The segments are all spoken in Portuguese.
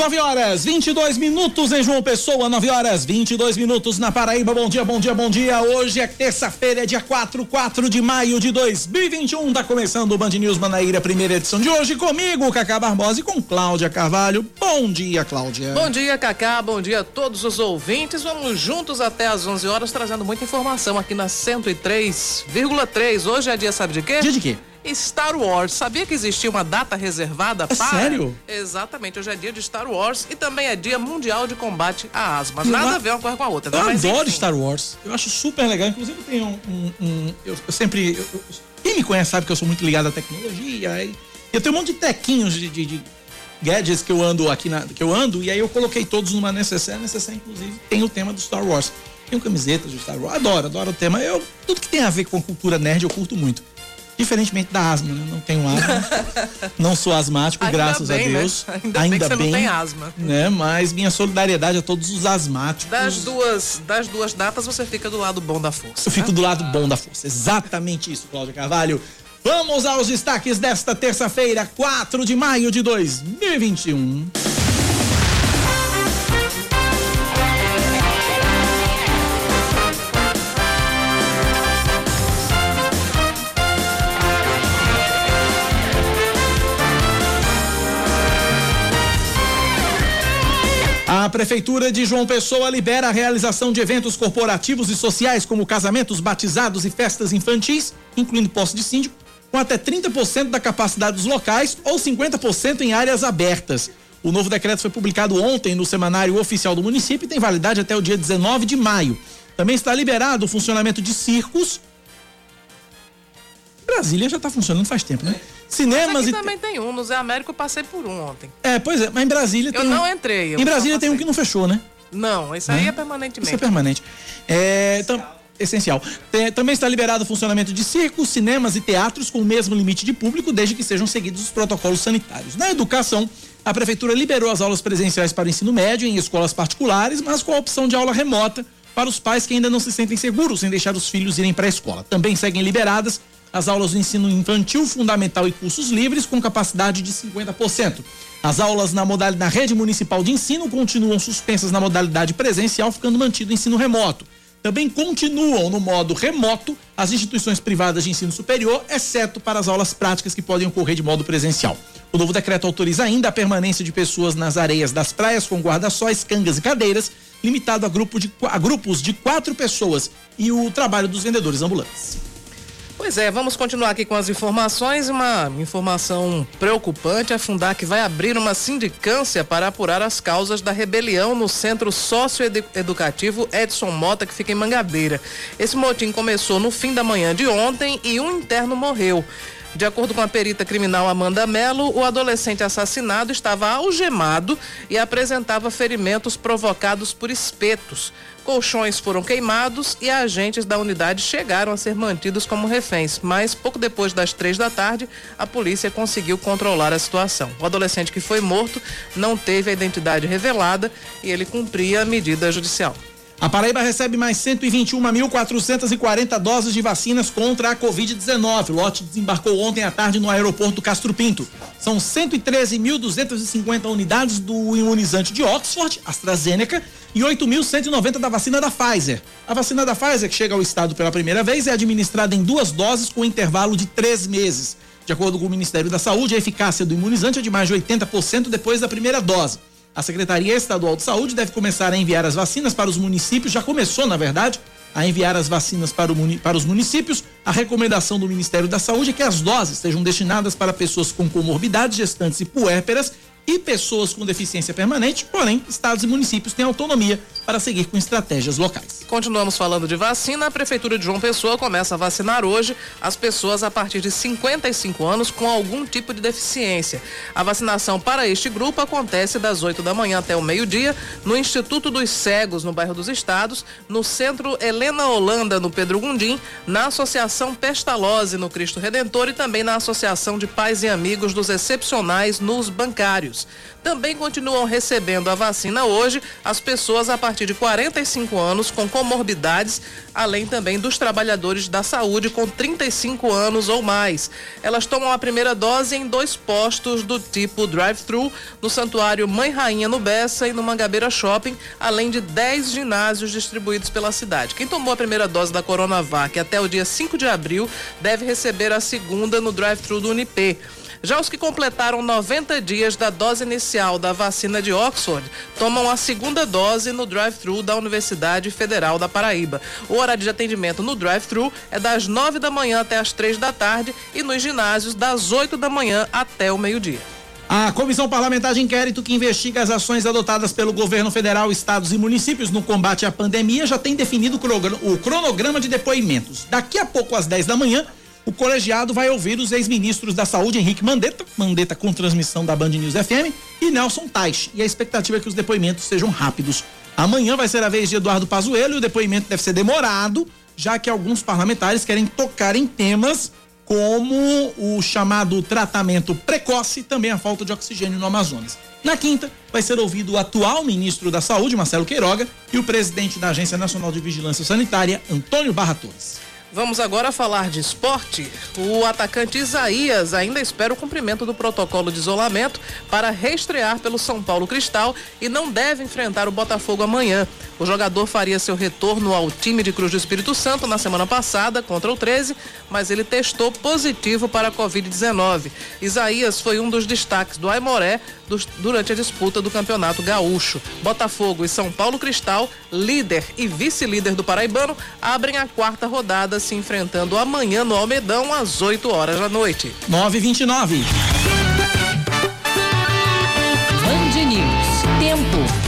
9 horas 22 minutos em João Pessoa, 9 horas 22 minutos na Paraíba. Bom dia, bom dia, bom dia. Hoje é terça-feira, é dia 4, 4 de maio de 2021. Tá começando o Band News Manaíra, primeira edição de hoje, comigo, Cacá Barbosa e com Cláudia Carvalho. Bom dia, Cláudia. Bom dia, Cacá. Bom dia a todos os ouvintes. Vamos juntos até às 11 horas, trazendo muita informação aqui na 103,3. Hoje é dia, sabe de quê? Dia de quê? Star Wars. Sabia que existia uma data reservada é para? Sério? Exatamente. Hoje é dia de Star Wars e também é dia mundial de combate à asma. Nada a ver uma coisa com a outra. Eu Mas, adoro enfim. Star Wars. Eu acho super legal. Inclusive tem um, um, um eu, eu, sempre, eu, eu, quem me conhece sabe que eu sou muito ligado à tecnologia. E eu tenho um monte de tequinhos de, de, de gadgets que eu ando aqui na, que eu ando e aí eu coloquei todos numa necessaire. Necessaire inclusive tem o tema do Star Wars. Tenho camisetas do Star Wars. Adoro, adoro o tema. Eu tudo que tem a ver com cultura nerd eu curto muito. Diferentemente da asma, né? Não tenho asma. não sou asmático, Ainda graças bem, a né? Deus. Né? Ainda, Ainda, bem que você bem, não tem asma. Né? Mas minha solidariedade a todos os asmáticos. Das duas, das duas datas, você fica do lado bom da força. Eu fico né? do lado bom da força. Exatamente isso, Cláudia Carvalho. Vamos aos destaques desta terça-feira, 4 de maio de 2021. Prefeitura de João Pessoa libera a realização de eventos corporativos e sociais, como casamentos, batizados e festas infantis, incluindo posse de síndico, com até 30% da capacidade dos locais ou 50% em áreas abertas. O novo decreto foi publicado ontem no Semanário Oficial do município e tem validade até o dia 19 de maio. Também está liberado o funcionamento de circos. Brasília já está funcionando faz tempo, né? Cinemas e. também tem um. No Zé Américo eu passei por um ontem. É, pois é, mas em Brasília tem. Eu não entrei. Eu em Brasília tem um que não fechou, né? Não, isso aí é, é permanentemente. Isso é permanente. É, tam, essencial. Tem, também está liberado o funcionamento de circos, cinemas e teatros com o mesmo limite de público, desde que sejam seguidos os protocolos sanitários. Na educação, a prefeitura liberou as aulas presenciais para o ensino médio em escolas particulares, mas com a opção de aula remota para os pais que ainda não se sentem seguros em deixar os filhos irem para a escola. Também seguem liberadas as aulas do ensino infantil, fundamental e cursos livres com capacidade de 50%. As aulas na modalidade na rede municipal de ensino continuam suspensas na modalidade presencial, ficando mantido o ensino remoto. Também continuam no modo remoto as instituições privadas de ensino superior, exceto para as aulas práticas que podem ocorrer de modo presencial. O novo decreto autoriza ainda a permanência de pessoas nas areias das praias com guarda-sóis, cangas e cadeiras, limitado a, grupo de, a grupos de quatro pessoas e o trabalho dos vendedores ambulantes. Pois é, vamos continuar aqui com as informações. Uma informação preocupante: a Fundac vai abrir uma sindicância para apurar as causas da rebelião no Centro Socioeducativo Edson Mota, que fica em Mangabeira. Esse motim começou no fim da manhã de ontem e um interno morreu. De acordo com a perita criminal Amanda Mello, o adolescente assassinado estava algemado e apresentava ferimentos provocados por espetos. Colchões foram queimados e agentes da unidade chegaram a ser mantidos como reféns, mas pouco depois das três da tarde, a polícia conseguiu controlar a situação. O adolescente que foi morto não teve a identidade revelada e ele cumpria a medida judicial. A Paraíba recebe mais 121.440 doses de vacinas contra a Covid-19. O lote desembarcou ontem à tarde no aeroporto Castro Pinto. São 113.250 unidades do imunizante de Oxford, AstraZeneca, e 8.190 da vacina da Pfizer. A vacina da Pfizer, que chega ao estado pela primeira vez, é administrada em duas doses com intervalo de três meses. De acordo com o Ministério da Saúde, a eficácia do imunizante é de mais de 80% depois da primeira dose. A Secretaria Estadual de Saúde deve começar a enviar as vacinas para os municípios, já começou, na verdade, a enviar as vacinas para, o, para, os municípios. A recomendação do Ministério da Saúde é que as doses sejam destinadas para pessoas com comorbidades, gestantes e puérperas e pessoas com deficiência permanente, porém, estados e municípios têm autonomia para seguir com estratégias locais. Continuamos falando de vacina. A Prefeitura de João Pessoa começa a vacinar hoje as pessoas a partir de 55 anos com algum tipo de deficiência. A vacinação para este grupo acontece das 8 da manhã até o meio-dia no Instituto dos Cegos, no bairro dos Estados, no Centro Helena Holanda, no Pedro Gundim, na Associação Pestalozzi, no Cristo Redentor e também na Associação de Pais e Amigos dos Excepcionais nos Bancários. Também continuam recebendo a vacina hoje as pessoas a partir de 45 anos com comorbidades, além também dos trabalhadores da saúde com 35 anos ou mais. Elas tomam a primeira dose em dois postos do tipo drive-thru, no Santuário Mãe Rainha no Bessa e no Mangabeira Shopping, além de 10 ginásios distribuídos pela cidade. Quem tomou a primeira dose da Coronavac até o dia 5 de abril deve receber a segunda no drive-thru do Unip. Já os que completaram 90 dias da dose inicial da vacina de Oxford tomam a segunda dose no drive-thru da Universidade Federal da Paraíba. O horário de atendimento no drive-thru é das 9 da manhã até as 3 da tarde e nos ginásios das 8 da manhã até o meio-dia. A Comissão Parlamentar de Inquérito que investiga as ações adotadas pelo governo federal, estados e municípios no combate à pandemia já tem definido o cronograma de depoimentos. Daqui a pouco, às 10 da manhã, o colegiado vai ouvir os ex-ministros da Saúde, Henrique Mandetta, Mandetta com transmissão da Band News FM, e Nelson Tais. E a expectativa é que os depoimentos sejam rápidos. Amanhã vai ser a vez de Eduardo Pazuello e o depoimento deve ser demorado, já que alguns parlamentares querem tocar em temas como o chamado tratamento precoce e também a falta de oxigênio no Amazonas. Na quinta, vai ser ouvido o atual ministro da Saúde, Marcelo Queiroga, e o presidente da Agência Nacional de Vigilância Sanitária, Antônio Barra Torres. Vamos agora falar de esporte. O atacante Isaías ainda espera o cumprimento do protocolo de isolamento para reestrear pelo São Paulo Cristal e não deve enfrentar o Botafogo amanhã. O jogador faria seu retorno ao time de Cruz do Espírito Santo na semana passada contra o 13, mas ele testou positivo para a Covid-19. Isaías foi um dos destaques do Aimoré durante a disputa do Campeonato Gaúcho. Botafogo e São Paulo Cristal, líder e vice-líder do Paraibano, abrem a quarta rodada se enfrentando amanhã no Almedão às 8 horas da noite. 9:29. Band News. Tempo.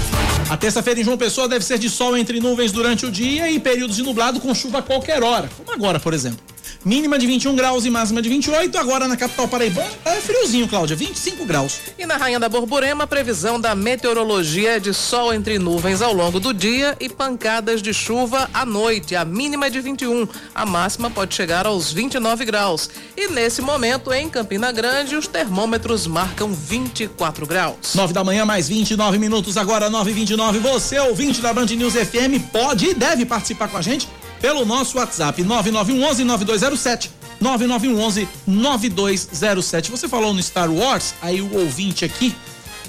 A terça-feira em João Pessoa deve ser de sol entre nuvens durante o dia e períodos de nublado com chuva a qualquer hora, como agora, por exemplo. Mínima de 21 graus e máxima de 28. Agora na capital paraibana é friozinho, Cláudia, 25 graus. E na Rainha da Borborema, previsão da meteorologia é de sol entre nuvens ao longo do dia e pancadas de chuva à noite. A mínima é de 21, a máxima pode chegar aos 29 graus. E nesse momento, em Campina Grande, os termômetros marcam 24 graus. 9 da manhã, mais 29 minutos, agora 9 e 29 Você, ouvinte da Band News FM, pode e deve participar com a gente pelo nosso WhatsApp 9911 9207. 9911 9207. Você falou no Star Wars, aí o ouvinte aqui,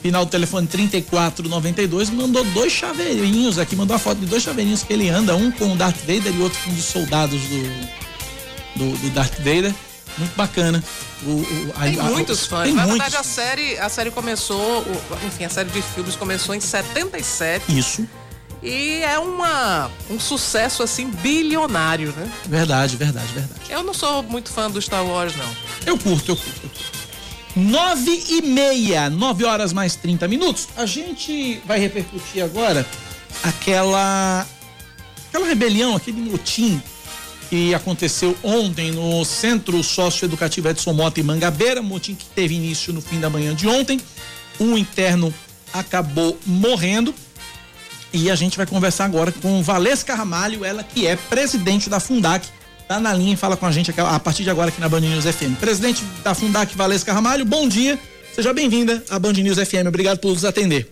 final do telefone 3492, mandou dois chaveirinhos aqui, mandou a foto de dois chaveirinhos que ele anda, um com o Darth Vader e outro com um dos soldados do, do, do Darth Vader. Muito bacana. O, o, a, tem muitos fãs. Tem Na muitos. verdade, a série, a série começou, enfim, a série de filmes começou em 77. Isso. E é uma, um sucesso assim bilionário, né? Verdade, verdade, verdade. Eu não sou muito fã do Star Wars, não. Eu curto, eu curto. Eu curto. Nove e meia, nove horas mais 30 minutos. A gente vai repercutir agora aquela aquela rebelião, aquele motim que aconteceu ontem no Centro Socioeducativo Edson Mota em Mangabeira, motim que teve início no fim da manhã de ontem. Um interno acabou morrendo e a gente vai conversar agora com Valesca Ramalho, ela que é presidente da Fundac, tá na linha e fala com a gente a partir de agora aqui na Band News FM. Presidente da Fundac, Valesca Ramalho, bom dia. Seja bem-vinda à Band News FM. Obrigado por nos atender.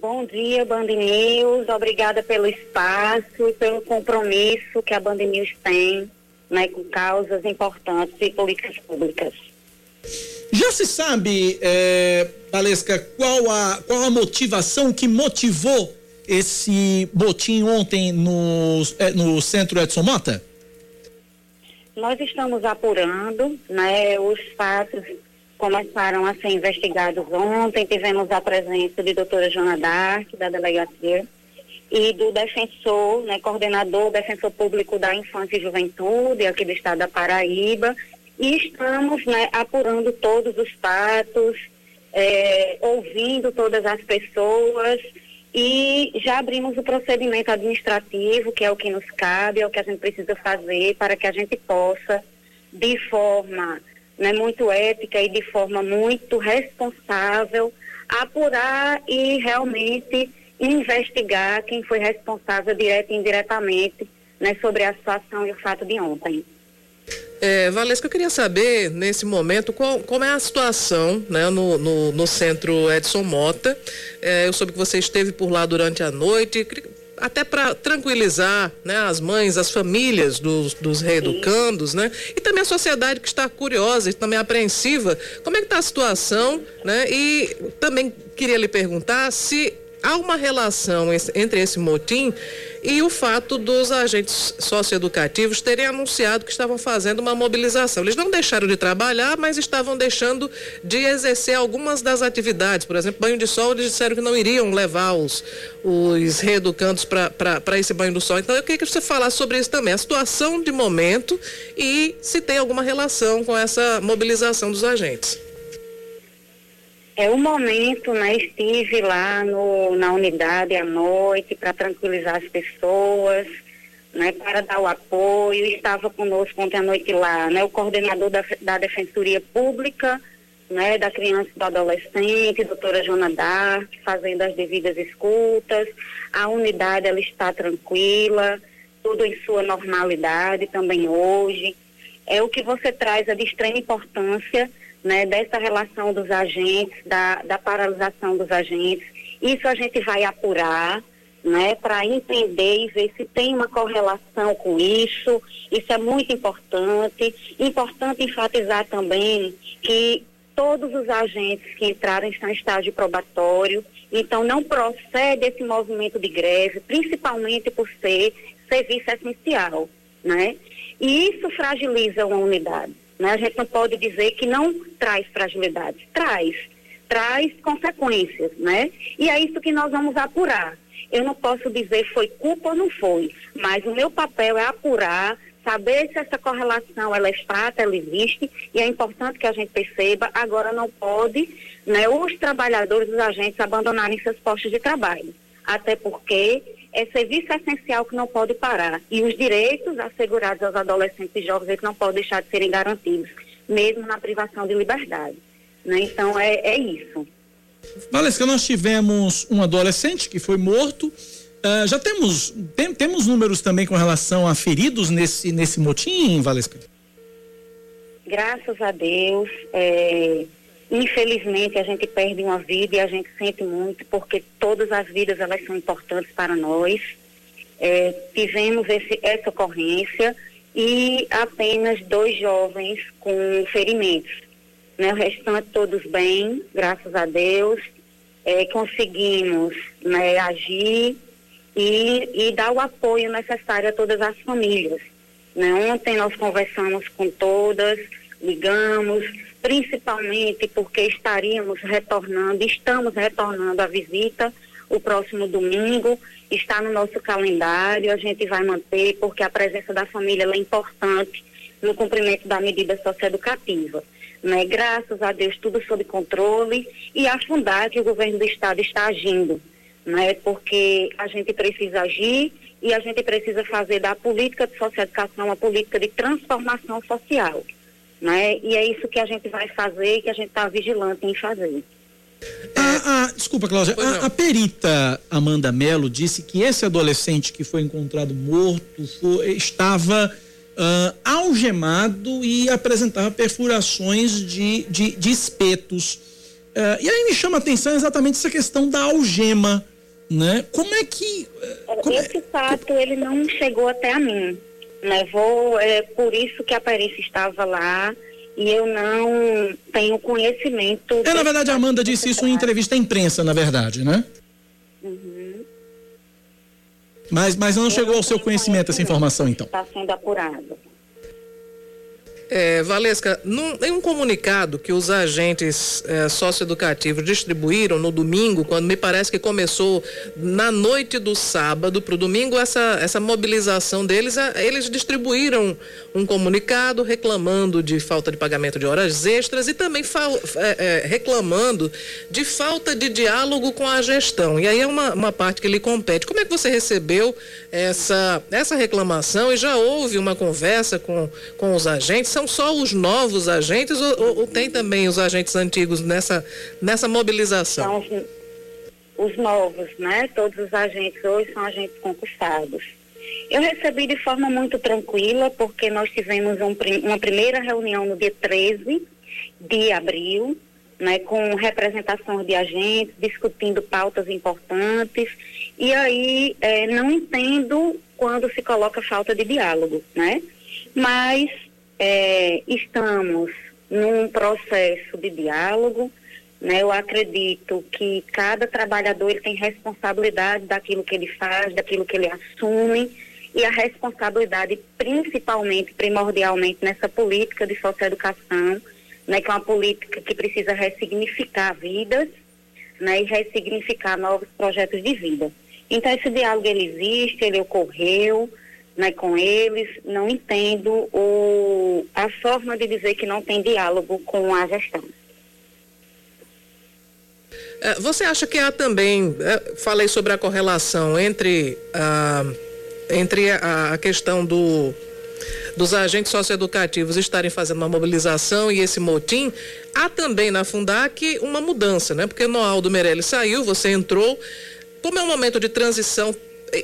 Bom dia, Band News. Obrigada pelo espaço e pelo compromisso que a Band News tem né, com causas importantes e políticas públicas. Já se sabe, é, Valesca, qual a, qual a motivação que motivou esse botim ontem no, é, no centro Edson Mota? Nós estamos apurando, né? Os fatos começaram a ser investigados ontem. Tivemos a presença de doutora Joana Dark, da delegacia, e do defensor, né, coordenador, defensor público da infância e juventude aqui do estado da Paraíba, e estamos né, apurando todos os fatos, é, ouvindo todas as pessoas e já abrimos o procedimento administrativo, que é o que nos cabe, é o que a gente precisa fazer para que a gente possa, de forma né, muito ética e de forma muito responsável, apurar e realmente investigar quem foi responsável direto e indiretamente né, sobre a situação e o fato de ontem. É, Valesca, eu queria saber, nesse momento, qual, como é a situação né, no, no, no centro Edson Mota. É, eu soube que você esteve por lá durante a noite, até para tranquilizar né, as mães, as famílias dos, dos reeducandos, né? E também a sociedade que está curiosa e também apreensiva. Como é que está a situação, né? E também queria lhe perguntar se há uma relação entre esse motim e o fato dos agentes socioeducativos terem anunciado que estavam fazendo uma mobilização. Eles não deixaram de trabalhar, mas estavam deixando de exercer algumas das atividades. Por exemplo, banho de sol, eles disseram que não iriam levar os, os reeducandos para esse banho do sol. Então, eu queria que você falasse sobre isso também, a situação de momento e se tem alguma relação com essa mobilização dos agentes. É o momento, né? Estive lá no, na unidade à noite para tranquilizar as pessoas, né? Para dar o apoio. Estava conosco ontem à noite lá, né? O coordenador da, da Defensoria Pública, né? Da criança e do adolescente, doutora Jona Dark, fazendo as devidas escutas. A unidade, ela está tranquila, tudo em sua normalidade também hoje. É o que você traz é de extrema importância né, dessa relação dos agentes, da, da paralisação dos agentes. Isso a gente vai apurar, né, para entender e ver se tem uma correlação com isso. Isso é muito importante. Importante enfatizar também que todos os agentes que entraram estão em estágio probatório, então não procede esse movimento de greve, principalmente por ser serviço essencial, né? E isso fragiliza uma unidade. Né? A gente não pode dizer que não traz fragilidades. Traz. Traz consequências, né? E é isso que nós vamos apurar. Eu não posso dizer foi culpa ou não foi, mas o meu papel é apurar, saber se essa correlação ela é exata, ela existe, e é importante que a gente perceba, agora não pode né, os trabalhadores, os agentes abandonarem seus postos de trabalho. Até porque é serviço essencial que não pode parar. E os direitos assegurados aos adolescentes e jovens eles não podem deixar de serem garantidos, mesmo na privação de liberdade. Né? Então, é, é isso. Valesca, nós tivemos um adolescente que foi morto. Uh, já temos tem, temos números também com relação a feridos nesse, nesse motim, Valesca? Graças a Deus. É Infelizmente, a gente perde uma vida e a gente sente muito, porque todas as vidas elas são importantes para nós. É, tivemos esse, essa ocorrência e apenas dois jovens com ferimentos. Né? O restante todos bem, graças a Deus. É, conseguimos né, agir e, e dar o apoio necessário a todas as famílias. Né? Ontem nós conversamos com todas, ligamos, principalmente porque estaríamos retornando, estamos retornando a visita o próximo domingo, está no nosso calendário, a gente vai manter, porque a presença da família é importante no cumprimento da medida socioeducativa. Né? Graças a Deus, tudo sob controle e a Fundade, o governo do Estado está agindo, né? porque a gente precisa agir e a gente precisa fazer da política de socioeducação uma política de transformação social né? E é isso que a gente vai fazer e que a gente está vigilante em fazer. A, a, desculpa, Cláudia. A, a, perita Amanda Mello disse que esse adolescente que foi encontrado morto foi, estava uh, algemado e apresentava perfurações de, de, de espetos. Uh, e aí me chama a atenção exatamente essa questão da algema. Né? Como é que. Uh, como esse é, fato ele não chegou até a mim levou, é por isso que a perícia estava lá e eu não tenho conhecimento. É, na verdade, a Amanda disse isso em entrevista à imprensa, na verdade, né? Uhum. Mas, mas não eu chegou não ao seu conhecimento essa informação, então? Está sendo apurado. É, Valesca, num, em um comunicado que os agentes é, socioeducativos distribuíram no domingo, quando me parece que começou na noite do sábado para o domingo, essa, essa mobilização deles, é, eles distribuíram um comunicado reclamando de falta de pagamento de horas extras e também fal, é, é, reclamando de falta de diálogo com a gestão. E aí é uma, uma parte que lhe compete. Como é que você recebeu essa, essa reclamação e já houve uma conversa com, com os agentes? São só os novos agentes ou, ou, ou tem também os agentes antigos nessa, nessa mobilização? São os, os novos, né? Todos os agentes hoje são agentes concursados. Eu recebi de forma muito tranquila, porque nós tivemos um, uma primeira reunião no dia 13 de abril, né, com representação de agentes, discutindo pautas importantes, e aí é, não entendo quando se coloca falta de diálogo, né? Mas é, estamos num processo de diálogo. Né? Eu acredito que cada trabalhador ele tem responsabilidade daquilo que ele faz, daquilo que ele assume e a responsabilidade principalmente, primordialmente nessa política de socioeducação, né, que é uma política que precisa ressignificar vidas né, e ressignificar novos projetos de vida. Então esse diálogo ele existe, ele ocorreu, né, com eles, não entendo o, a forma de dizer que não tem diálogo com a gestão. É, você acha que há também, é, falei sobre a correlação entre, a, entre a, a questão do, dos agentes socioeducativos estarem fazendo uma mobilização e esse motim, há também na Fundac uma mudança, né? Porque Noaldo Meirelles saiu, você entrou. Como é um momento de transição,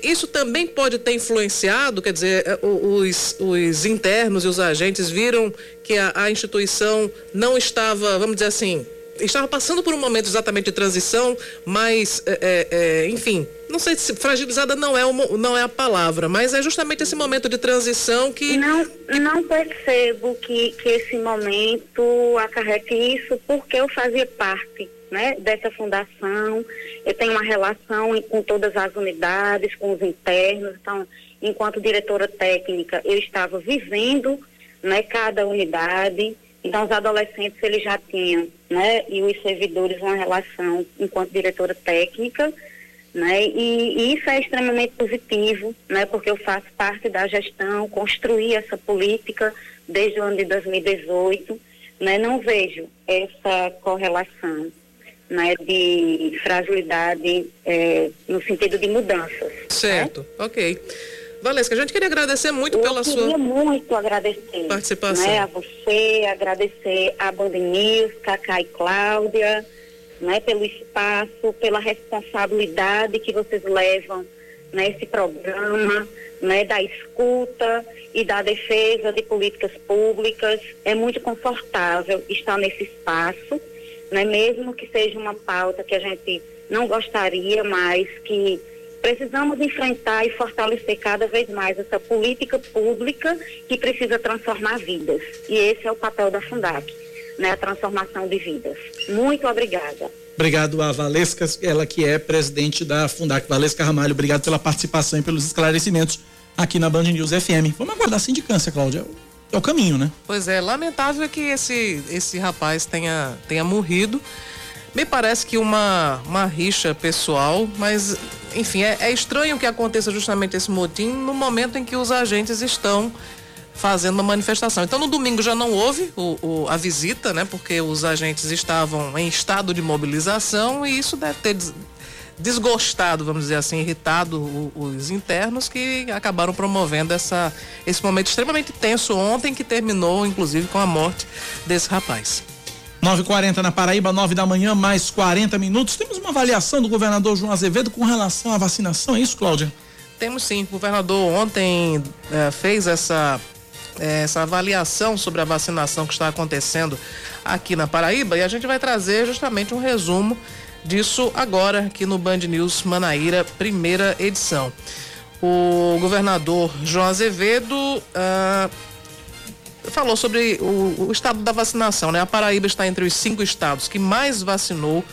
isso também pode ter influenciado, quer dizer, é, os, os internos e os agentes viram que a, a instituição não estava, vamos dizer assim, estava passando por um momento exatamente de transição, mas, é, é enfim, não sei se fragilizada não é, uma, não é a palavra, mas é justamente esse momento de transição que. Não, não percebo que, que esse momento acarrete isso, porque eu fazia parte né, dessa fundação. Eu tenho uma relação com todas as unidades, com os internos. Então, enquanto diretora técnica, eu estava vivendo né, cada unidade. Então, os adolescentes eles já tinham, né, e os servidores uma relação enquanto diretora técnica, né, e, e, isso é extremamente positivo, né, porque eu faço parte da gestão, construí essa política desde o ano de 2018, né, não vejo essa correlação né, de fragilidade é, no sentido de mudanças. Certo, né? ok. Valesca, a gente queria agradecer muito Eu pela sua. Eu queria muito agradecer. Participação. Né, a você, agradecer a Band News, Cacá e Cláudia, né, pelo espaço, pela responsabilidade que vocês levam nesse né, programa, né, da escuta e da defesa de políticas públicas. É muito confortável estar nesse espaço né? mesmo que seja uma pauta que a gente não gostaria, mas que precisamos enfrentar e fortalecer cada vez mais essa política pública que precisa transformar vidas. E esse é o papel da Fundac, né? a transformação de vidas. Muito obrigada. Obrigado a Valesca, ela que é presidente da Fundac. Valesca Ramalho, obrigado pela participação e pelos esclarecimentos aqui na Band News FM. Vamos aguardar a sindicância, Cláudia é o caminho, né? Pois é, lamentável que esse, esse rapaz tenha, tenha morrido. Me parece que uma, uma rixa pessoal, mas, enfim, é, é estranho que aconteça justamente esse motim no momento em que os agentes estão fazendo uma manifestação. Então, no domingo já não houve o, o, a visita, né? Porque os agentes estavam em estado de mobilização e isso deve ter desgostado, vamos dizer assim, irritado os internos que acabaram promovendo essa, esse momento extremamente tenso ontem, que terminou, inclusive, com a morte desse rapaz. 9h40 na Paraíba, 9 da manhã, mais 40 minutos. Temos uma avaliação do governador João Azevedo com relação à vacinação, é isso, Cláudia? Temos sim. O governador ontem eh, fez essa, eh, essa avaliação sobre a vacinação que está acontecendo aqui na Paraíba e a gente vai trazer justamente um resumo disso agora aqui no Band News Manaíra, primeira edição. O governador João Azevedo ah, falou sobre o, o, estado da vacinação, né? A Paraíba está entre os cinco estados que mais vacinou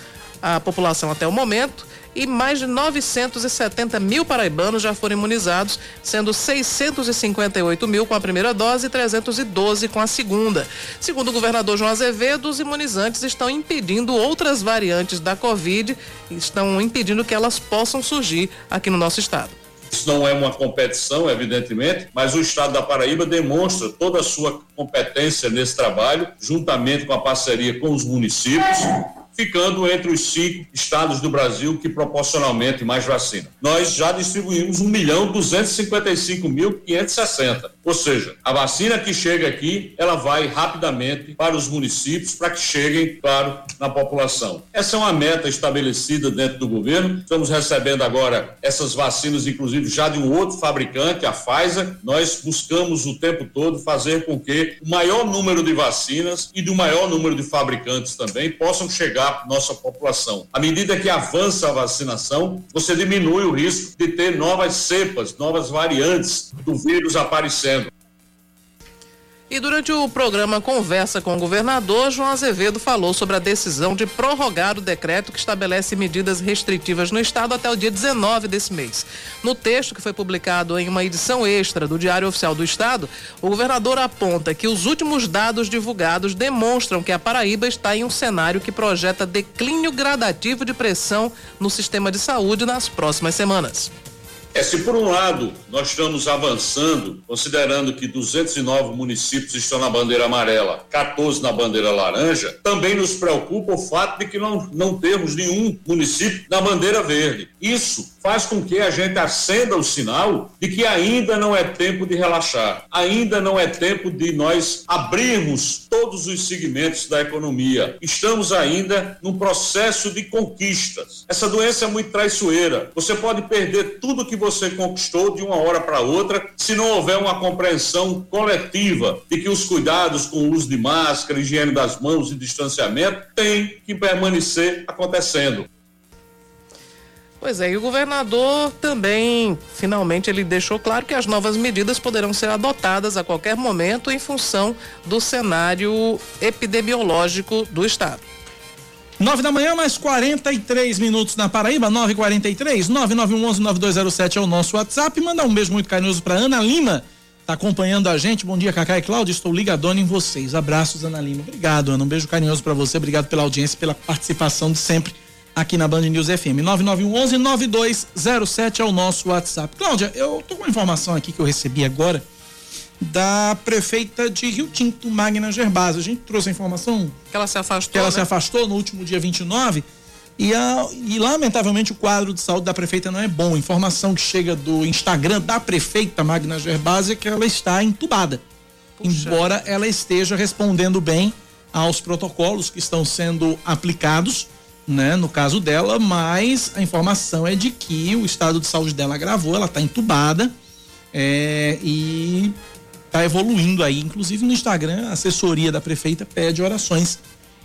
a população até o momento e mais de 970 mil paraibanos já foram imunizados, sendo 658 mil com a primeira dose e 312 com a segunda. Segundo o governador João Azevedo, os imunizantes estão impedindo outras variantes da Covid, estão impedindo que elas possam surgir aqui no nosso estado. Isso não é uma competição, evidentemente, mas o Estado da Paraíba demonstra toda a sua competência nesse trabalho, juntamente com a parceria com os municípios ficando entre os cinco estados do Brasil que proporcionalmente mais vacina. Nós já distribuímos 1 milhão 255 mil 560. Ou seja, a vacina que chega aqui, ela vai rapidamente para os municípios para que cheguem, claro, na população. Essa é uma meta estabelecida dentro do governo. Estamos recebendo agora essas vacinas, inclusive já de um outro fabricante, a Pfizer. Nós buscamos o tempo todo fazer com que o maior número de vacinas e do maior número de fabricantes também possam chegar para nossa população. À medida que avança a vacinação, você diminui o risco de ter novas cepas, novas variantes do vírus aparecendo. E durante o programa Conversa com o Governador, João Azevedo falou sobre a decisão de prorrogar o decreto que estabelece medidas restritivas no estado até o dia 19 desse mês. No texto que foi publicado em uma edição extra do Diário Oficial do Estado, o governador aponta que os últimos dados divulgados demonstram que a Paraíba está em um cenário que projeta declínio gradativo de pressão no sistema de saúde nas próximas semanas. É, se por um lado nós estamos avançando, considerando que 209 municípios estão na bandeira amarela, 14 na bandeira laranja, também nos preocupa o fato de que não, não temos nenhum município na bandeira verde. Isso faz com que a gente acenda o sinal de que ainda não é tempo de relaxar, ainda não é tempo de nós abrirmos todos os segmentos da economia. Estamos ainda num processo de conquistas. Essa doença é muito traiçoeira. Você pode perder tudo que você conquistou de uma hora para outra se não houver uma compreensão coletiva de que os cuidados com o uso de máscara, higiene das mãos e distanciamento têm que permanecer acontecendo. Pois é, e o governador também, finalmente, ele deixou claro que as novas medidas poderão ser adotadas a qualquer momento em função do cenário epidemiológico do estado. 9 da manhã, mais 43 minutos na Paraíba, 9h43, 9911-9207 é o nosso WhatsApp. Mandar um beijo muito carinhoso para Ana Lima, tá acompanhando a gente. Bom dia, Cacá e Cláudio, estou ligadona em vocês. Abraços, Ana Lima. Obrigado, Ana. Um beijo carinhoso para você, obrigado pela audiência, pela participação de sempre aqui na Band News FM. 9911-9207 é o nosso WhatsApp. Cláudia, eu tô com uma informação aqui que eu recebi agora da prefeita de Rio Tinto, Magna Gerbasa. A gente trouxe a informação que ela se afastou. Que ela né? se afastou no último dia 29. E, a, e lamentavelmente o quadro de saúde da prefeita não é bom. Informação que chega do Instagram da prefeita Magna Gerbasa é que ela está entubada. Puxa. Embora ela esteja respondendo bem aos protocolos que estão sendo aplicados né, no caso dela, mas a informação é de que o estado de saúde dela agravou, ela está entubada é, e está evoluindo aí. Inclusive no Instagram, a assessoria da prefeita pede orações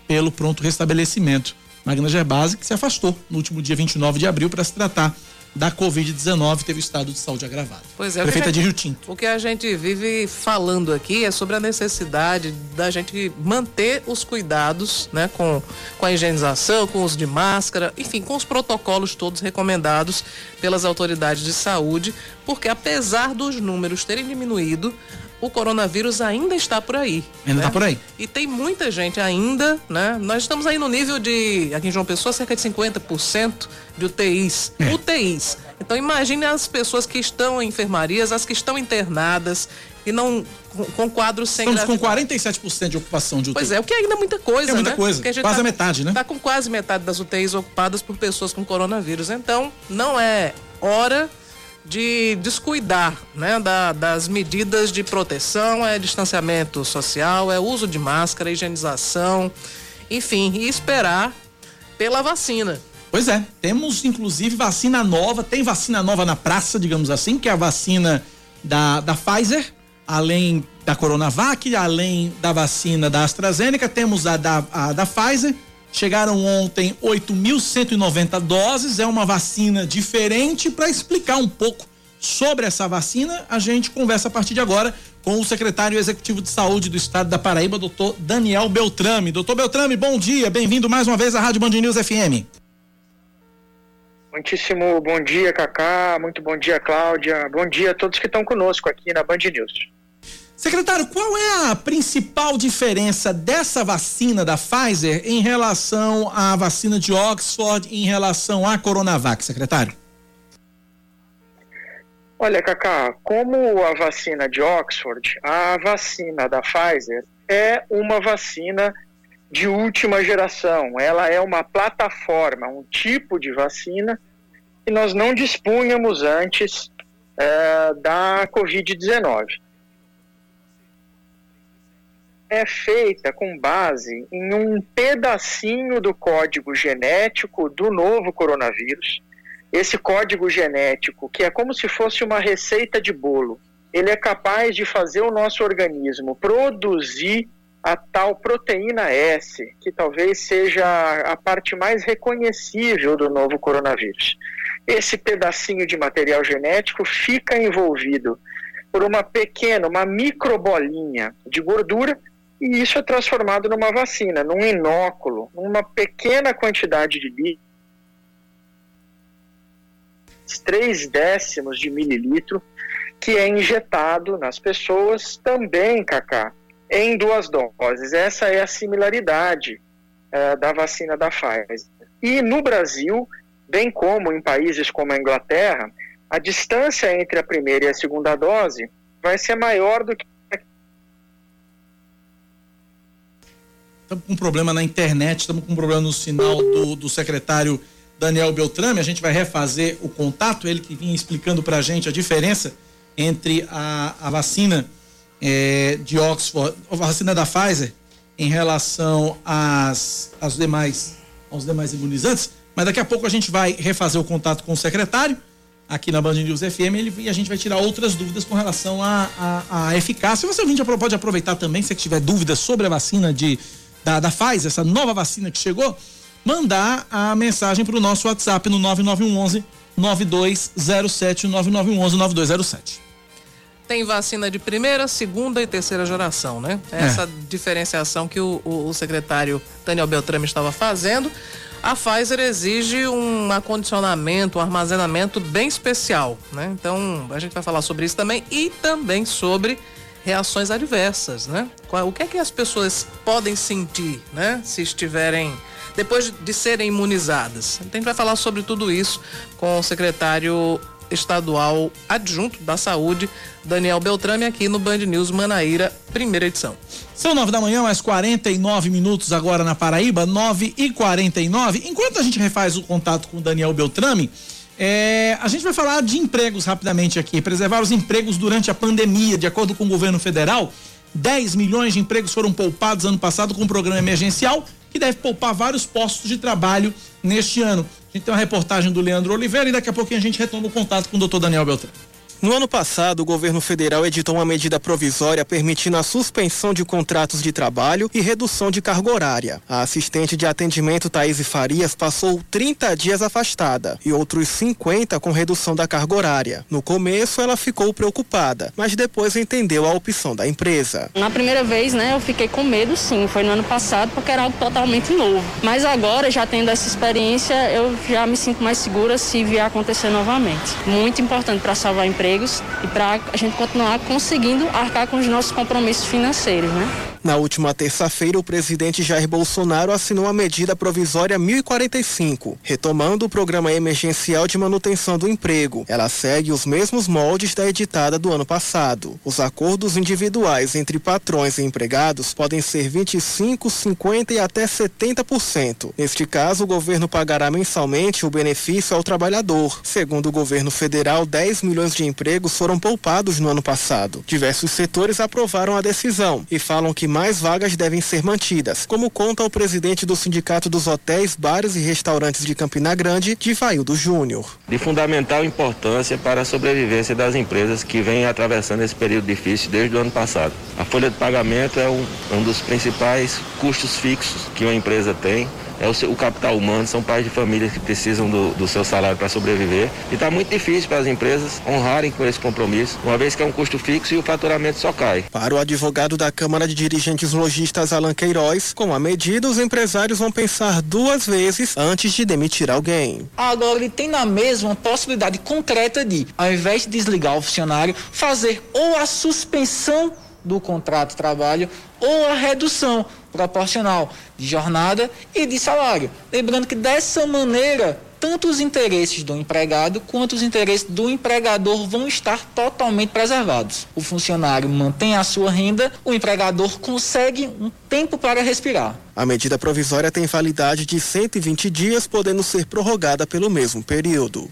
pelo pronto restabelecimento. Magna Gerbasi, que se afastou no último dia 29 de abril para se tratar da Covid-19 teve o estado de saúde agravado. Pois é, Prefeita gente, de Rio Tinto. O que a gente vive falando aqui é sobre a necessidade da gente manter os cuidados, né, com, com a higienização, com o uso de máscara, enfim, com os protocolos todos recomendados pelas autoridades de saúde, porque apesar dos números terem diminuído, o coronavírus ainda está por aí. Ainda está né? por aí. E tem muita gente ainda, né? Nós estamos aí no nível de, aqui em João Pessoa, cerca de 50% de UTIs. É. UTIs. Então imagine as pessoas que estão em enfermarias, as que estão internadas e não com, com quadros sem Estamos com 47% de ocupação de UTI. Pois é, o que ainda é muita coisa, é muita né? coisa, quase tá, a metade, né? Está com quase metade das UTIs ocupadas por pessoas com coronavírus. Então, não é hora de descuidar né, da, das medidas de proteção, é distanciamento social, é uso de máscara, higienização, enfim, e esperar pela vacina. Pois é, temos inclusive vacina nova, tem vacina nova na praça, digamos assim, que é a vacina da, da Pfizer, além da Coronavac, além da vacina da AstraZeneca, temos a da, a da Pfizer Chegaram ontem 8.190 doses, é uma vacina diferente. Para explicar um pouco sobre essa vacina, a gente conversa a partir de agora com o secretário executivo de saúde do estado da Paraíba, doutor Daniel Beltrame. Doutor Beltrame, bom dia, bem-vindo mais uma vez à Rádio Band News FM. Muitíssimo bom dia, Cacá. Muito bom dia, Cláudia. Bom dia a todos que estão conosco aqui na Band News. Secretário, qual é a principal diferença dessa vacina da Pfizer em relação à vacina de Oxford, em relação à Coronavac, secretário? Olha, Cacá, como a vacina de Oxford, a vacina da Pfizer é uma vacina de última geração. Ela é uma plataforma, um tipo de vacina que nós não dispunhamos antes é, da Covid-19 é feita com base em um pedacinho do código genético do novo coronavírus. Esse código genético, que é como se fosse uma receita de bolo, ele é capaz de fazer o nosso organismo produzir a tal proteína S, que talvez seja a parte mais reconhecível do novo coronavírus. Esse pedacinho de material genético fica envolvido por uma pequena, uma microbolinha de gordura e isso é transformado numa vacina, num inóculo, numa pequena quantidade de líquido, três décimos de mililitro, que é injetado nas pessoas também, Cacá, em duas doses. Essa é a similaridade uh, da vacina da Pfizer. E no Brasil, bem como em países como a Inglaterra, a distância entre a primeira e a segunda dose vai ser maior do que Estamos com um problema na internet, estamos com um problema no sinal do, do secretário Daniel Beltrame. A gente vai refazer o contato, ele que vinha explicando para a gente a diferença entre a, a vacina é, de Oxford, a vacina da Pfizer, em relação às, às demais, aos demais imunizantes. Mas daqui a pouco a gente vai refazer o contato com o secretário aqui na Band News FM ele, e a gente vai tirar outras dúvidas com relação à eficácia. Você ouvinte pode aproveitar também, se tiver dúvidas sobre a vacina de da, da Pfizer, essa nova vacina que chegou, mandar a mensagem para o nosso WhatsApp no 9911 9207 9911 9207. Tem vacina de primeira, segunda e terceira geração, né? É. Essa é. diferenciação que o, o, o secretário Daniel Beltrame estava fazendo. A Pfizer exige um acondicionamento, um armazenamento bem especial, né? Então, a gente vai falar sobre isso também e também sobre reações adversas, né? O que é que as pessoas podem sentir, né? Se estiverem depois de serem imunizadas. A gente vai falar sobre tudo isso com o secretário estadual adjunto da saúde, Daniel Beltrame, aqui no Band News Manaíra, primeira edição. São nove da manhã, mais 49 minutos agora na Paraíba, nove e quarenta e nove. Enquanto a gente refaz o contato com o Daniel Beltrame, é, a gente vai falar de empregos rapidamente aqui. Preservar os empregos durante a pandemia. De acordo com o governo federal, 10 milhões de empregos foram poupados ano passado com um programa emergencial que deve poupar vários postos de trabalho neste ano. A gente tem uma reportagem do Leandro Oliveira e daqui a pouquinho a gente retoma o contato com o doutor Daniel Beltrão. No ano passado, o governo federal editou uma medida provisória permitindo a suspensão de contratos de trabalho e redução de carga horária. A assistente de atendimento Thaís Farias passou 30 dias afastada e outros 50 com redução da carga horária. No começo, ela ficou preocupada, mas depois entendeu a opção da empresa. Na primeira vez, né, eu fiquei com medo, sim. Foi no ano passado porque era algo totalmente novo. Mas agora, já tendo essa experiência, eu já me sinto mais segura se vier acontecer novamente. Muito importante para salvar a empresa empregos e para a gente continuar conseguindo arcar com os nossos compromissos financeiros, né? Na última terça-feira, o presidente Jair Bolsonaro assinou a medida provisória 1045, retomando o programa emergencial de manutenção do emprego. Ela segue os mesmos moldes da editada do ano passado. Os acordos individuais entre patrões e empregados podem ser 25, 50 e até 70%. Neste caso, o governo pagará mensalmente o benefício ao trabalhador. Segundo o governo federal, 10 milhões de empregos foram poupados no ano passado. Diversos setores aprovaram a decisão e falam que mais vagas devem ser mantidas, como conta o presidente do Sindicato dos Hotéis, Bares e Restaurantes de Campina Grande, Divaildo Júnior. De fundamental importância para a sobrevivência das empresas que vêm atravessando esse período difícil desde o ano passado. A folha de pagamento é um, um dos principais custos fixos que uma empresa tem é o, seu, o capital humano, são pais de famílias que precisam do, do seu salário para sobreviver. E está muito difícil para as empresas honrarem com esse compromisso, uma vez que é um custo fixo e o faturamento só cai. Para o advogado da Câmara de Dirigentes Logistas, Alan Queiroz, com a medida, os empresários vão pensar duas vezes antes de demitir alguém. Agora, ele tem na mesma possibilidade concreta de, ao invés de desligar o funcionário, fazer ou a suspensão do contrato de trabalho ou a redução proporcional de jornada e de salário. Lembrando que dessa maneira, tanto os interesses do empregado quanto os interesses do empregador vão estar totalmente preservados. O funcionário mantém a sua renda, o empregador consegue um tempo para respirar. A medida provisória tem validade de 120 dias, podendo ser prorrogada pelo mesmo período.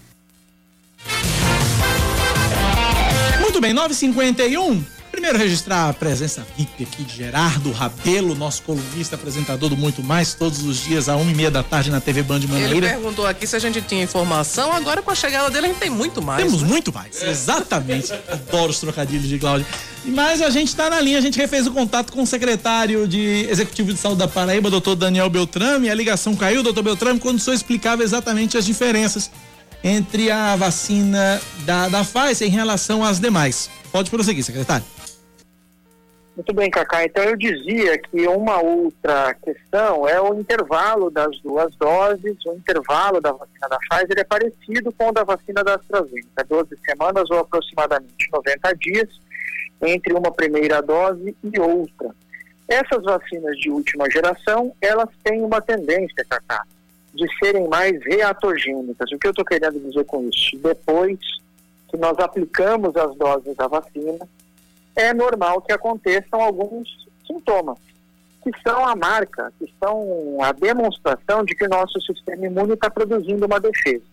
Muito bem, 951. Primeiro registrar a presença VIP aqui de Gerardo Rabelo, nosso colunista, apresentador do Muito Mais, todos os dias, às uma e meia da tarde na TV Band de Manaíra. Ele perguntou aqui se a gente tinha informação, agora com a chegada dele a gente tem muito mais. Temos né? muito mais, exatamente. Adoro os trocadilhos de Cláudia. Mas a gente está na linha, a gente refez o contato com o secretário de Executivo de Saúde da Paraíba, doutor Daniel Beltrame, a ligação caiu, doutor Beltrame, quando o senhor explicava exatamente as diferenças entre a vacina da, da Pfizer em relação às demais. Pode prosseguir, secretário. Muito bem, Cacá. Então eu dizia que uma outra questão é o intervalo das duas doses. O intervalo da vacina da Pfizer é parecido com o da vacina da AstraZeneca, 12 semanas ou aproximadamente 90 dias entre uma primeira dose e outra. Essas vacinas de última geração, elas têm uma tendência, Cacá, de serem mais reatogênicas. O que eu estou querendo dizer com isso? Depois que nós aplicamos as doses da vacina, é normal que aconteçam alguns sintomas, que são a marca, que são a demonstração de que o nosso sistema imune está produzindo uma defesa.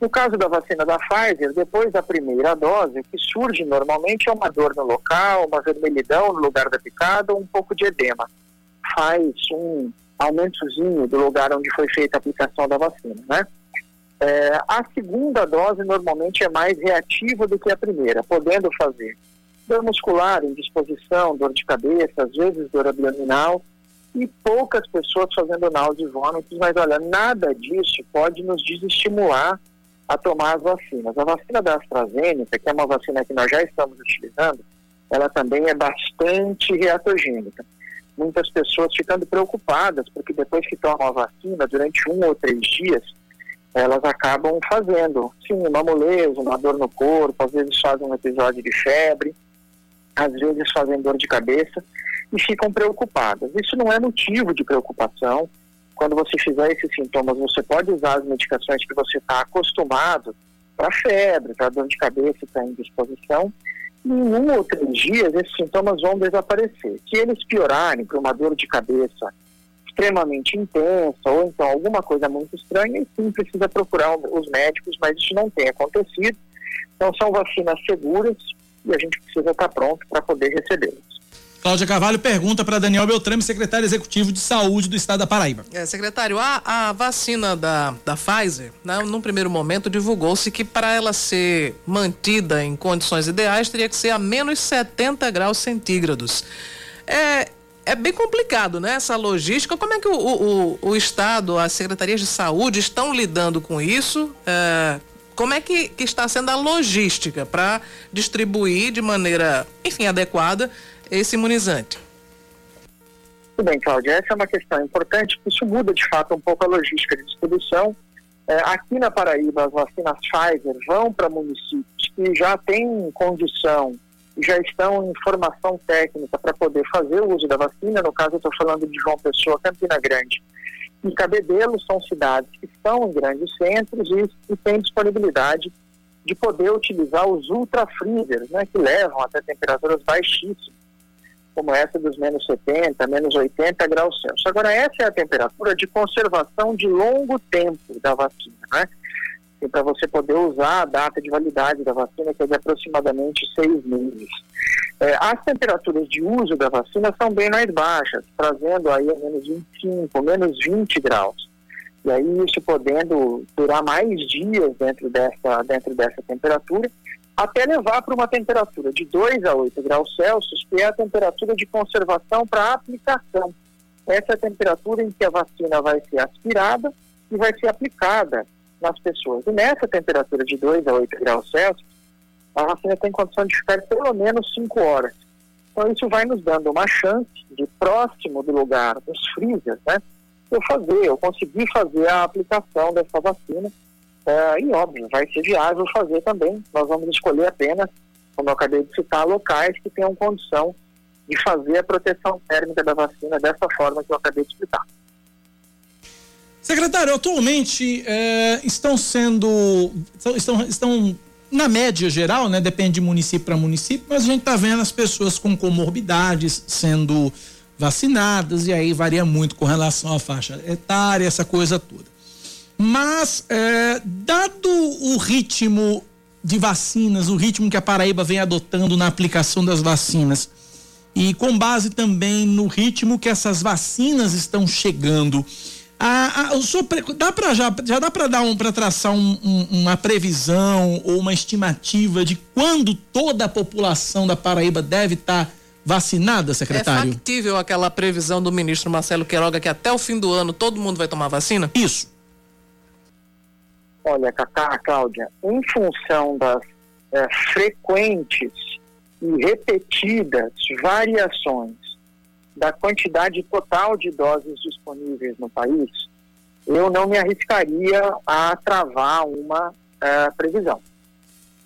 No caso da vacina da Pfizer, depois da primeira dose, o que surge normalmente é uma dor no local, uma vermelhidão no lugar da picada, um pouco de edema. Faz um aumentozinho do lugar onde foi feita a aplicação da vacina, né? É, a segunda dose normalmente é mais reativa do que a primeira, podendo fazer dor muscular, indisposição, dor de cabeça, às vezes dor abdominal e poucas pessoas fazendo náuseas e vômitos, mas olha, nada disso pode nos desestimular a tomar as vacinas. A vacina da AstraZeneca, que é uma vacina que nós já estamos utilizando, ela também é bastante reatogênica. Muitas pessoas ficando preocupadas, porque depois que tomam a vacina, durante um ou três dias, elas acabam fazendo, sim, uma moleza, uma dor no corpo, às vezes fazem um episódio de febre às vezes fazem dor de cabeça e ficam preocupadas. Isso não é motivo de preocupação. Quando você fizer esses sintomas, você pode usar as medicações que você está acostumado para febre, para dor de cabeça, para indisposição. E em um ou três dias, esses sintomas vão desaparecer. Se eles piorarem para uma dor de cabeça extremamente intensa ou então alguma coisa muito estranha, sim precisa procurar os médicos, mas isso não tem acontecido. Então são vacinas seguras, e a gente precisa estar pronto para poder recebê-los. Cláudia Carvalho pergunta para Daniel Beltrame, secretário executivo de saúde do estado da Paraíba. É, secretário, a, a vacina da, da Pfizer, né, num primeiro momento, divulgou-se que para ela ser mantida em condições ideais, teria que ser a menos 70 graus centígrados. É, é bem complicado, né? Essa logística. Como é que o, o, o Estado, as secretarias de saúde estão lidando com isso? É, como é que, que está sendo a logística para distribuir de maneira, enfim, adequada esse imunizante? Tudo bem, Cláudia. Essa é uma questão importante, porque isso muda de fato um pouco a logística de distribuição. É, aqui na Paraíba, as vacinas Pfizer vão para municípios que já têm condição e já estão em formação técnica para poder fazer o uso da vacina. No caso, eu estou falando de João Pessoa, Campina Grande e Cabedelo são cidades que estão em grandes centros e, e têm disponibilidade de poder utilizar os ultra freezers, né, que levam até temperaturas baixíssimas, como essa dos menos 70, menos 80 graus Celsius. Agora, essa é a temperatura de conservação de longo tempo da vacina, né? E para você poder usar a data de validade da vacina, que é de aproximadamente seis meses. É, as temperaturas de uso da vacina são bem mais baixas, trazendo aí a menos 25, menos 20 graus. E aí isso podendo durar mais dias dentro dessa, dentro dessa temperatura, até levar para uma temperatura de 2 a 8 graus Celsius, que é a temperatura de conservação para aplicação essa é a temperatura em que a vacina vai ser aspirada e vai ser aplicada nas pessoas. E nessa temperatura de 2 a 8 graus Celsius, a vacina tem condição de ficar pelo menos 5 horas. Então isso vai nos dando uma chance de próximo do lugar dos freezers, né? Eu fazer, eu conseguir fazer a aplicação dessa vacina. É, e óbvio, vai ser viável fazer também. Nós vamos escolher apenas, como eu acabei de citar, locais que tenham condição de fazer a proteção térmica da vacina dessa forma que eu acabei de explicar. Secretário, atualmente é, estão sendo. Estão, estão, na média geral, né? Depende de município para município, mas a gente está vendo as pessoas com comorbidades sendo vacinadas, e aí varia muito com relação à faixa etária, essa coisa toda. Mas, é, dado o ritmo de vacinas, o ritmo que a Paraíba vem adotando na aplicação das vacinas, e com base também no ritmo que essas vacinas estão chegando. A, a, dá para já, já dá para dar um para traçar um, um, uma previsão ou uma estimativa de quando toda a população da Paraíba deve estar tá vacinada, secretário? É factível aquela previsão do ministro Marcelo Queiroga que até o fim do ano todo mundo vai tomar vacina? Isso. Olha, Cacá, Cláudia, em função das é, frequentes e repetidas variações da quantidade total de doses disponíveis no país, eu não me arriscaria a travar uma uh, previsão.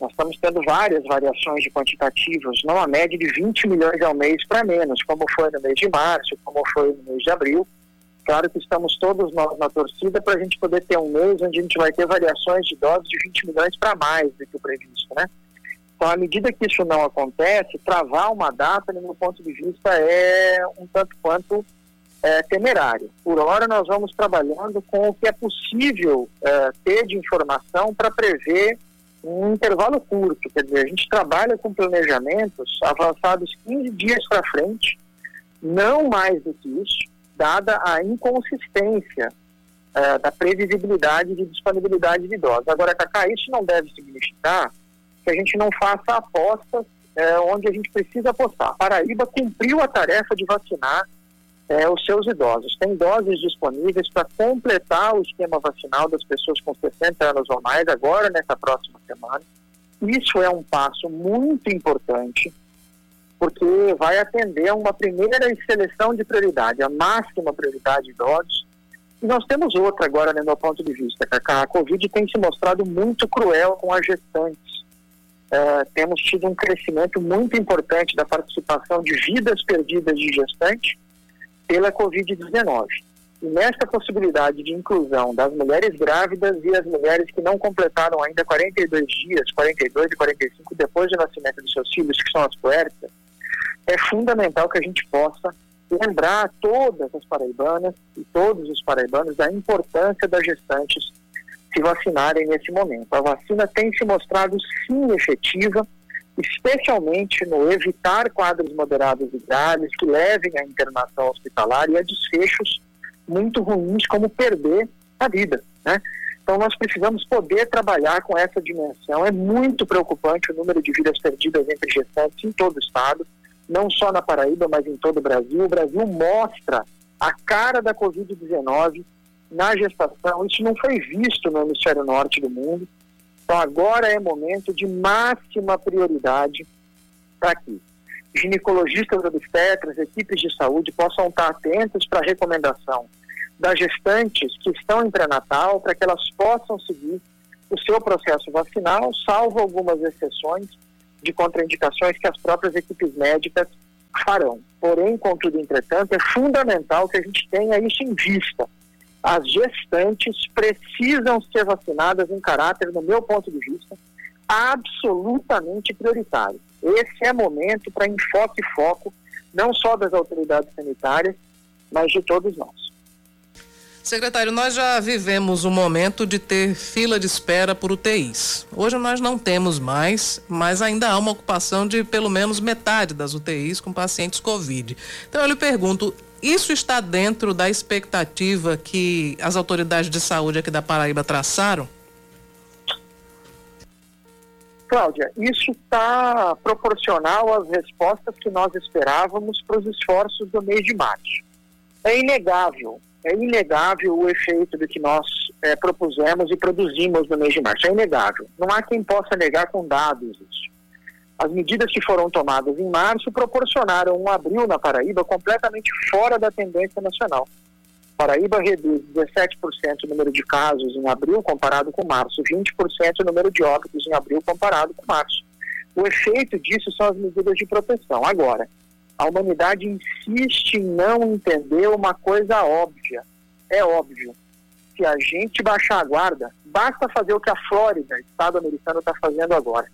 Nós estamos tendo várias variações de quantitativos, a média de 20 milhões ao mês para menos, como foi no mês de março, como foi no mês de abril. Claro que estamos todos nós na torcida para a gente poder ter um mês onde a gente vai ter variações de doses de 20 milhões para mais do que o previsto, né? Então, à medida que isso não acontece, travar uma data, no meu ponto de vista, é um tanto quanto é, temerário. Por hora, nós vamos trabalhando com o que é possível é, ter de informação para prever um intervalo curto. Quer dizer, a gente trabalha com planejamentos avançados 15 dias para frente, não mais do que isso, dada a inconsistência é, da previsibilidade de disponibilidade de doses. Agora, Cacá, isso não deve significar que a gente não faça apostas é, onde a gente precisa apostar. Paraíba cumpriu a tarefa de vacinar é, os seus idosos. Tem doses disponíveis para completar o esquema vacinal das pessoas com 60 anos ou mais, agora nessa próxima semana. Isso é um passo muito importante, porque vai atender a uma primeira seleção de prioridade, a máxima prioridade de idosos. E nós temos outra agora, no meu ponto de vista, Cacá. A Covid tem se mostrado muito cruel com as gestantes uh, temos tido um crescimento muito importante da participação de vidas perdidas de gestante pela Covid-19. E nesta possibilidade de inclusão das mulheres grávidas e as mulheres que não completaram ainda 42 dias, 42 e 45 depois do nascimento dos seus filhos, que são as puérperas, é fundamental que a gente possa lembrar todas as paraibanas e todos os paraibanos da importância das gestantes se vacinarem nesse momento. A vacina tem se mostrado sim efetiva, especialmente no evitar quadros moderados e graves que levem à internação hospitalar e a desfechos muito ruins, como perder a vida. Né? Então, nós precisamos poder trabalhar com essa dimensão. É muito preocupante o número de vidas perdidas entre gestantes em todo o estado, não só na Paraíba, mas em todo o Brasil. O Brasil mostra a cara da Covid-19 na gestação. Isso não foi visto no hemisfério norte do mundo. Então agora é momento de máxima prioridade para que ginecologistas obstetras, equipes de saúde possam estar atentos para a recomendação das gestantes que estão em pré-natal para que elas possam seguir o seu processo vacinal, salvo algumas exceções de contraindicações que as próprias equipes médicas farão. Porém, contudo, entretanto, é fundamental que a gente tenha isso em vista as gestantes precisam ser vacinadas em caráter, no meu ponto de vista, absolutamente prioritário. Esse é momento para enfoque e foco, não só das autoridades sanitárias, mas de todos nós. Secretário, nós já vivemos um momento de ter fila de espera por UTIs. Hoje nós não temos mais, mas ainda há uma ocupação de pelo menos metade das UTIs com pacientes Covid. Então eu lhe pergunto, isso está dentro da expectativa que as autoridades de saúde aqui da Paraíba traçaram? Cláudia, isso está proporcional às respostas que nós esperávamos para os esforços do mês de março. É inegável, é inegável o efeito do que nós é, propusemos e produzimos no mês de março. É inegável. Não há quem possa negar com dados isso. As medidas que foram tomadas em março proporcionaram um abril na Paraíba completamente fora da tendência nacional. Paraíba reduz 17% o número de casos em abril comparado com março, 20% o número de óbitos em abril comparado com março. O efeito disso são as medidas de proteção. Agora, a humanidade insiste em não entender uma coisa óbvia. É óbvio. Se a gente baixar a guarda, basta fazer o que a Flórida, estado americano, está fazendo agora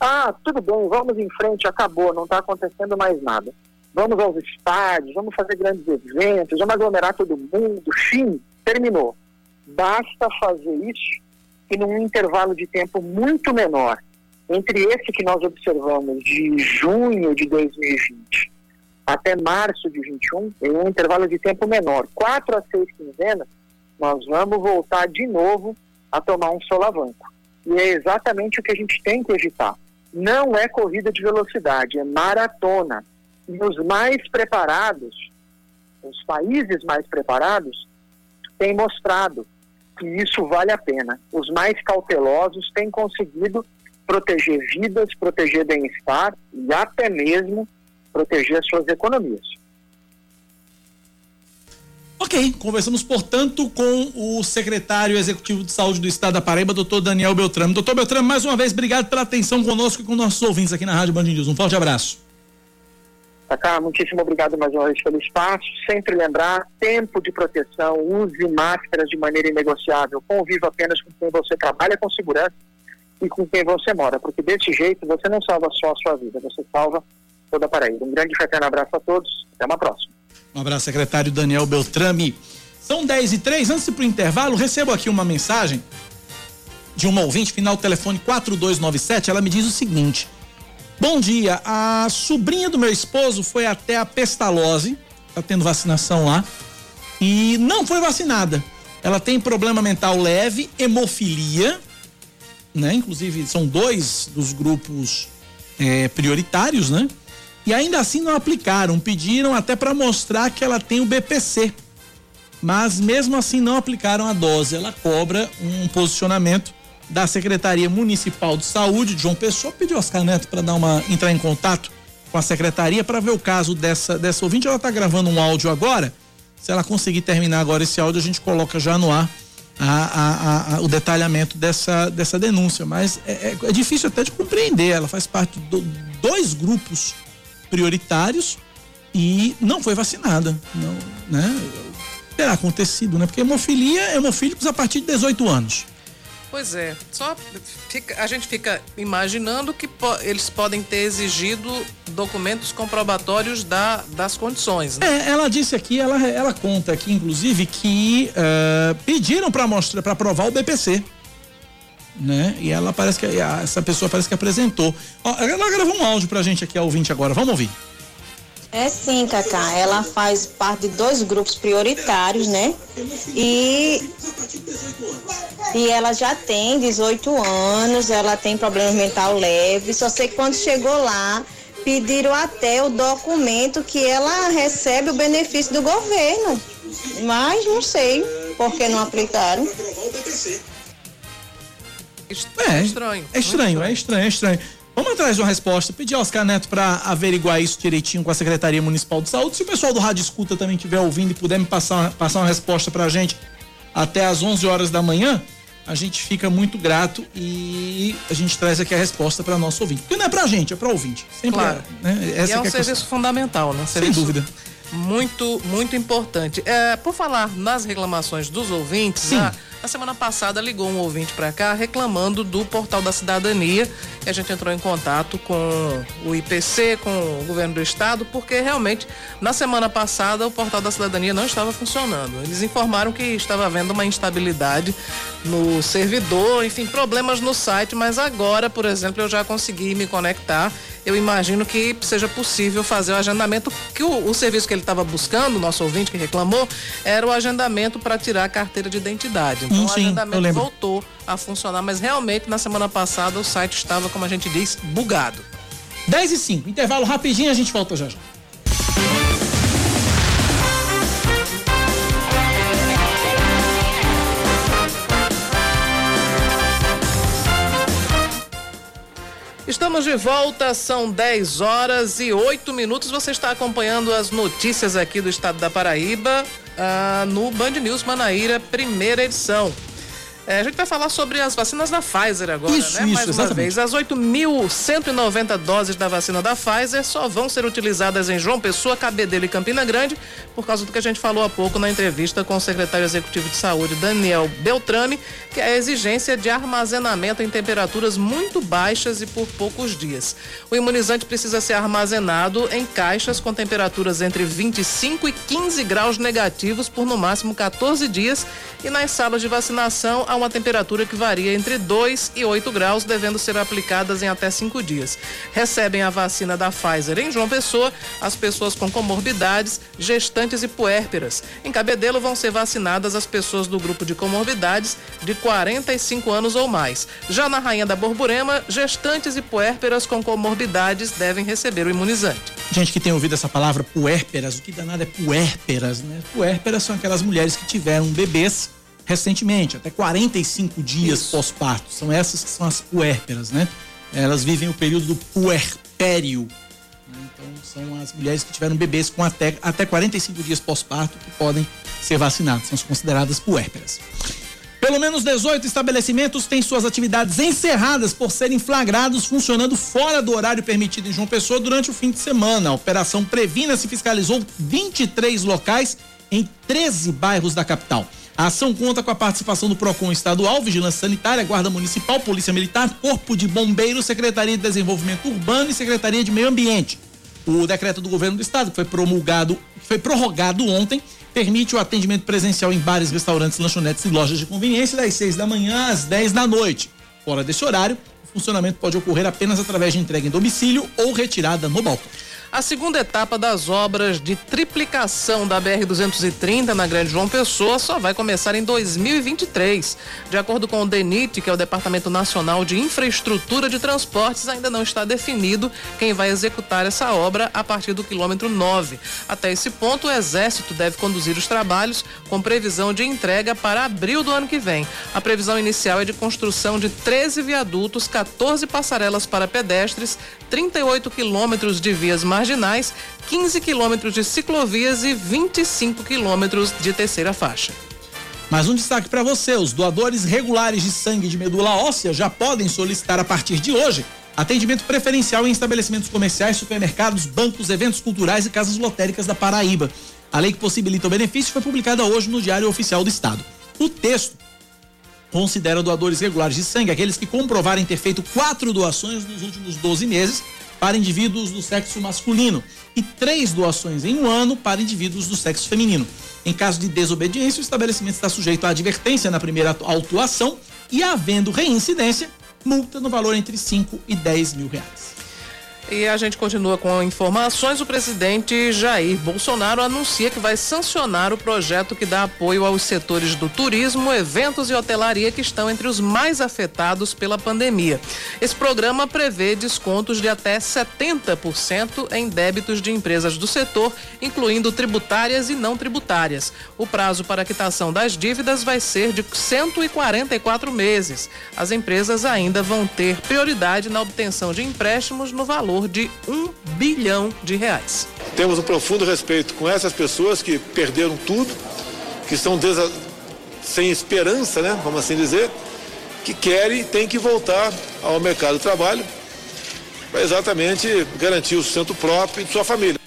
ah, tudo bem, vamos em frente, acabou, não está acontecendo mais nada. Vamos aos estádios, vamos fazer grandes eventos, vamos aglomerar todo mundo, fim, terminou. Basta fazer isso e num intervalo de tempo muito menor, entre esse que nós observamos de junho de 2020 até março de 21, em um intervalo de tempo menor, quatro a seis quinzenas, nós vamos voltar de novo a tomar um solavanco. E é exatamente o que a gente tem que evitar não é corrida de velocidade, é maratona. E os mais preparados, os países mais preparados, têm mostrado que isso vale a pena. Os mais cautelosos têm conseguido proteger vidas, proteger bem-estar e até mesmo proteger as suas economias. Ok, conversamos, portanto, com o secretário executivo de saúde do estado da Paraíba, doutor Daniel Beltrame. Doutor Beltrame, mais uma vez, obrigado pela atenção conosco e com nossos ouvintes aqui na Rádio Band News. Um forte abraço. Cacá, muitíssimo obrigado mais uma vez pelo espaço. Sempre lembrar, tempo de proteção, use máscaras de maneira inegociável, conviva apenas com quem você trabalha com segurança e com quem você mora, porque desse jeito você não salva só a sua vida, você salva toda a Paraíba. Um grande fraterno abraço a todos, até uma próxima. Um abraço, secretário Daniel Beltrame. São 10 e 3, antes de ir pro intervalo, recebo aqui uma mensagem de uma ouvinte, final telefone 4297. Ela me diz o seguinte: Bom dia, a sobrinha do meu esposo foi até a Pestalozzi, tá tendo vacinação lá, e não foi vacinada. Ela tem problema mental leve, hemofilia, né? Inclusive, são dois dos grupos é, prioritários, né? E ainda assim não aplicaram, pediram até para mostrar que ela tem o BPC. Mas mesmo assim não aplicaram a dose. Ela cobra um posicionamento da Secretaria Municipal de Saúde de João Pessoa. Pediu Oscar Neto para dar uma entrar em contato com a secretaria para ver o caso dessa dessa ouvinte. Ela está gravando um áudio agora. Se ela conseguir terminar agora esse áudio, a gente coloca já no ar a, a, a, o detalhamento dessa, dessa denúncia. Mas é, é, é, difícil até de compreender. Ela faz parte de do, dois grupos prioritários e não foi vacinada. Não, né? Terá acontecido, né? Porque hemofilia, hemofílicos a partir de 18 anos. Pois é, só fica, a gente fica imaginando que po, eles podem ter exigido documentos comprobatórios da, das condições. Né? É, ela disse aqui, ela, ela conta aqui, inclusive, que uh, pediram para mostrar, para provar o BPC né? E ela parece que essa pessoa parece que apresentou. Ela gravou um áudio pra gente aqui, ao ouvinte agora. Vamos ouvir. É sim, Cacá. Ela faz parte de dois grupos prioritários, né? E e ela já tem 18 anos, ela tem problema mental leve. Só sei que quando chegou lá, pediram até o documento que ela recebe o benefício do governo. Mas não sei por que não aplicaram. É, estranho. É estranho, é estranho, é estranho. Vamos atrás de uma resposta. Pedir ao Oscar Neto para averiguar isso direitinho com a Secretaria Municipal de Saúde. Se o pessoal do Rádio Escuta também estiver ouvindo e puder me passar, passar uma resposta para a gente até às 11 horas da manhã, a gente fica muito grato e a gente traz aqui a resposta para nosso ouvinte. Porque não é para a gente, é para o ouvinte. Sempre claro. é. Né? Essa e é um é serviço fundamental, né? Serviço Sem dúvida. Muito, muito importante. É, por falar nas reclamações dos ouvintes, Sim. A, na semana passada ligou um ouvinte para cá reclamando do portal da cidadania. E a gente entrou em contato com o IPC, com o governo do estado, porque realmente na semana passada o portal da cidadania não estava funcionando. Eles informaram que estava havendo uma instabilidade no servidor, enfim, problemas no site, mas agora, por exemplo, eu já consegui me conectar. Eu imagino que seja possível fazer o agendamento, que o, o serviço que ele estava buscando, o nosso ouvinte que reclamou, era o agendamento para tirar a carteira de identidade. Então, sim, o agendamento voltou a funcionar, mas realmente na semana passada o site estava, como a gente diz, bugado. 10 e 5, intervalo rapidinho, a gente volta já já. Estamos de volta, são 10 horas e 8 minutos. Você está acompanhando as notícias aqui do estado da Paraíba ah, no Band News Manaíra, primeira edição. É, a gente vai falar sobre as vacinas da Pfizer agora, Isso, né? isso, Mais uma exatamente. vez. As 8.190 doses da vacina da Pfizer só vão ser utilizadas em João Pessoa, Cabedelo e Campina Grande, por causa do que a gente falou há pouco na entrevista com o secretário executivo de saúde, Daniel Beltrame, que é a exigência de armazenamento em temperaturas muito baixas e por poucos dias. O imunizante precisa ser armazenado em caixas com temperaturas entre 25 e 15 graus negativos por no máximo 14 dias e nas salas de vacinação a uma temperatura que varia entre 2 e 8 graus, devendo ser aplicadas em até 5 dias. Recebem a vacina da Pfizer em João Pessoa as pessoas com comorbidades, gestantes e puérperas. Em Cabedelo vão ser vacinadas as pessoas do grupo de comorbidades de 45 anos ou mais. Já na Rainha da Borborema, gestantes e puérperas com comorbidades devem receber o imunizante. Gente que tem ouvido essa palavra puérperas, o que danado é puérperas, né? Puérperas são aquelas mulheres que tiveram bebês recentemente, até 45 dias pós-parto. São essas que são as puérperas, né? Elas vivem o período do puerpério. né? Então, são as mulheres que tiveram bebês com até, até 45 dias pós-parto que podem ser vacinadas. São consideradas puérperas. Pelo menos 18 estabelecimentos têm suas atividades encerradas por serem flagrados funcionando fora do horário permitido em João Pessoa durante o fim de semana. A operação Previna se fiscalizou 23 locais em 13 bairros da capital. A ação conta com a participação do PROCON estadual, Vigilância Sanitária, Guarda Municipal, Polícia Militar, Corpo de Bombeiros, Secretaria de Desenvolvimento Urbano e Secretaria de Meio Ambiente. O decreto do governo do estado, que foi promulgado, foi prorrogado ontem, permite o atendimento presencial em bares, restaurantes, lanchonetes e lojas de conveniência das 6 da manhã às 10 da noite. Fora desse horário, o funcionamento pode ocorrer apenas através de entrega em domicílio ou retirada no balcão. A segunda etapa das obras de triplicação da BR-230 na Grande João Pessoa só vai começar em 2023. De acordo com o DENIT, que é o Departamento Nacional de Infraestrutura de Transportes, ainda não está definido quem vai executar essa obra a partir do quilômetro 9. Até esse ponto, o Exército deve conduzir os trabalhos com previsão de entrega para abril do ano que vem. A previsão inicial é de construção de 13 viadutos, 14 passarelas para pedestres, 38 quilômetros de vias marginais, 15 quilômetros de ciclovias e 25 quilômetros de terceira faixa. Mais um destaque para você: os doadores regulares de sangue de medula óssea já podem solicitar a partir de hoje atendimento preferencial em estabelecimentos comerciais, supermercados, bancos, eventos culturais e casas lotéricas da Paraíba. A lei que possibilita o benefício foi publicada hoje no Diário Oficial do Estado. O texto considera doadores regulares de sangue aqueles que comprovarem ter feito quatro doações nos últimos 12 meses para indivíduos do sexo masculino e três doações em um ano para indivíduos do sexo feminino. Em caso de desobediência, o estabelecimento está sujeito à advertência na primeira autuação e, havendo reincidência, multa no valor entre 5 e 10 mil reais. E a gente continua com informações. O presidente Jair Bolsonaro anuncia que vai sancionar o projeto que dá apoio aos setores do turismo, eventos e hotelaria que estão entre os mais afetados pela pandemia. Esse programa prevê descontos de até 70% em débitos de empresas do setor, incluindo tributárias e não tributárias. O prazo para quitação das dívidas vai ser de 144 meses. As empresas ainda vão ter prioridade na obtenção de empréstimos no valor de um bilhão de reais. Temos um profundo respeito com essas pessoas que perderam tudo, que estão desa- sem esperança, né, vamos assim dizer, que querem e têm que voltar ao mercado de trabalho para exatamente garantir o sustento próprio de sua família.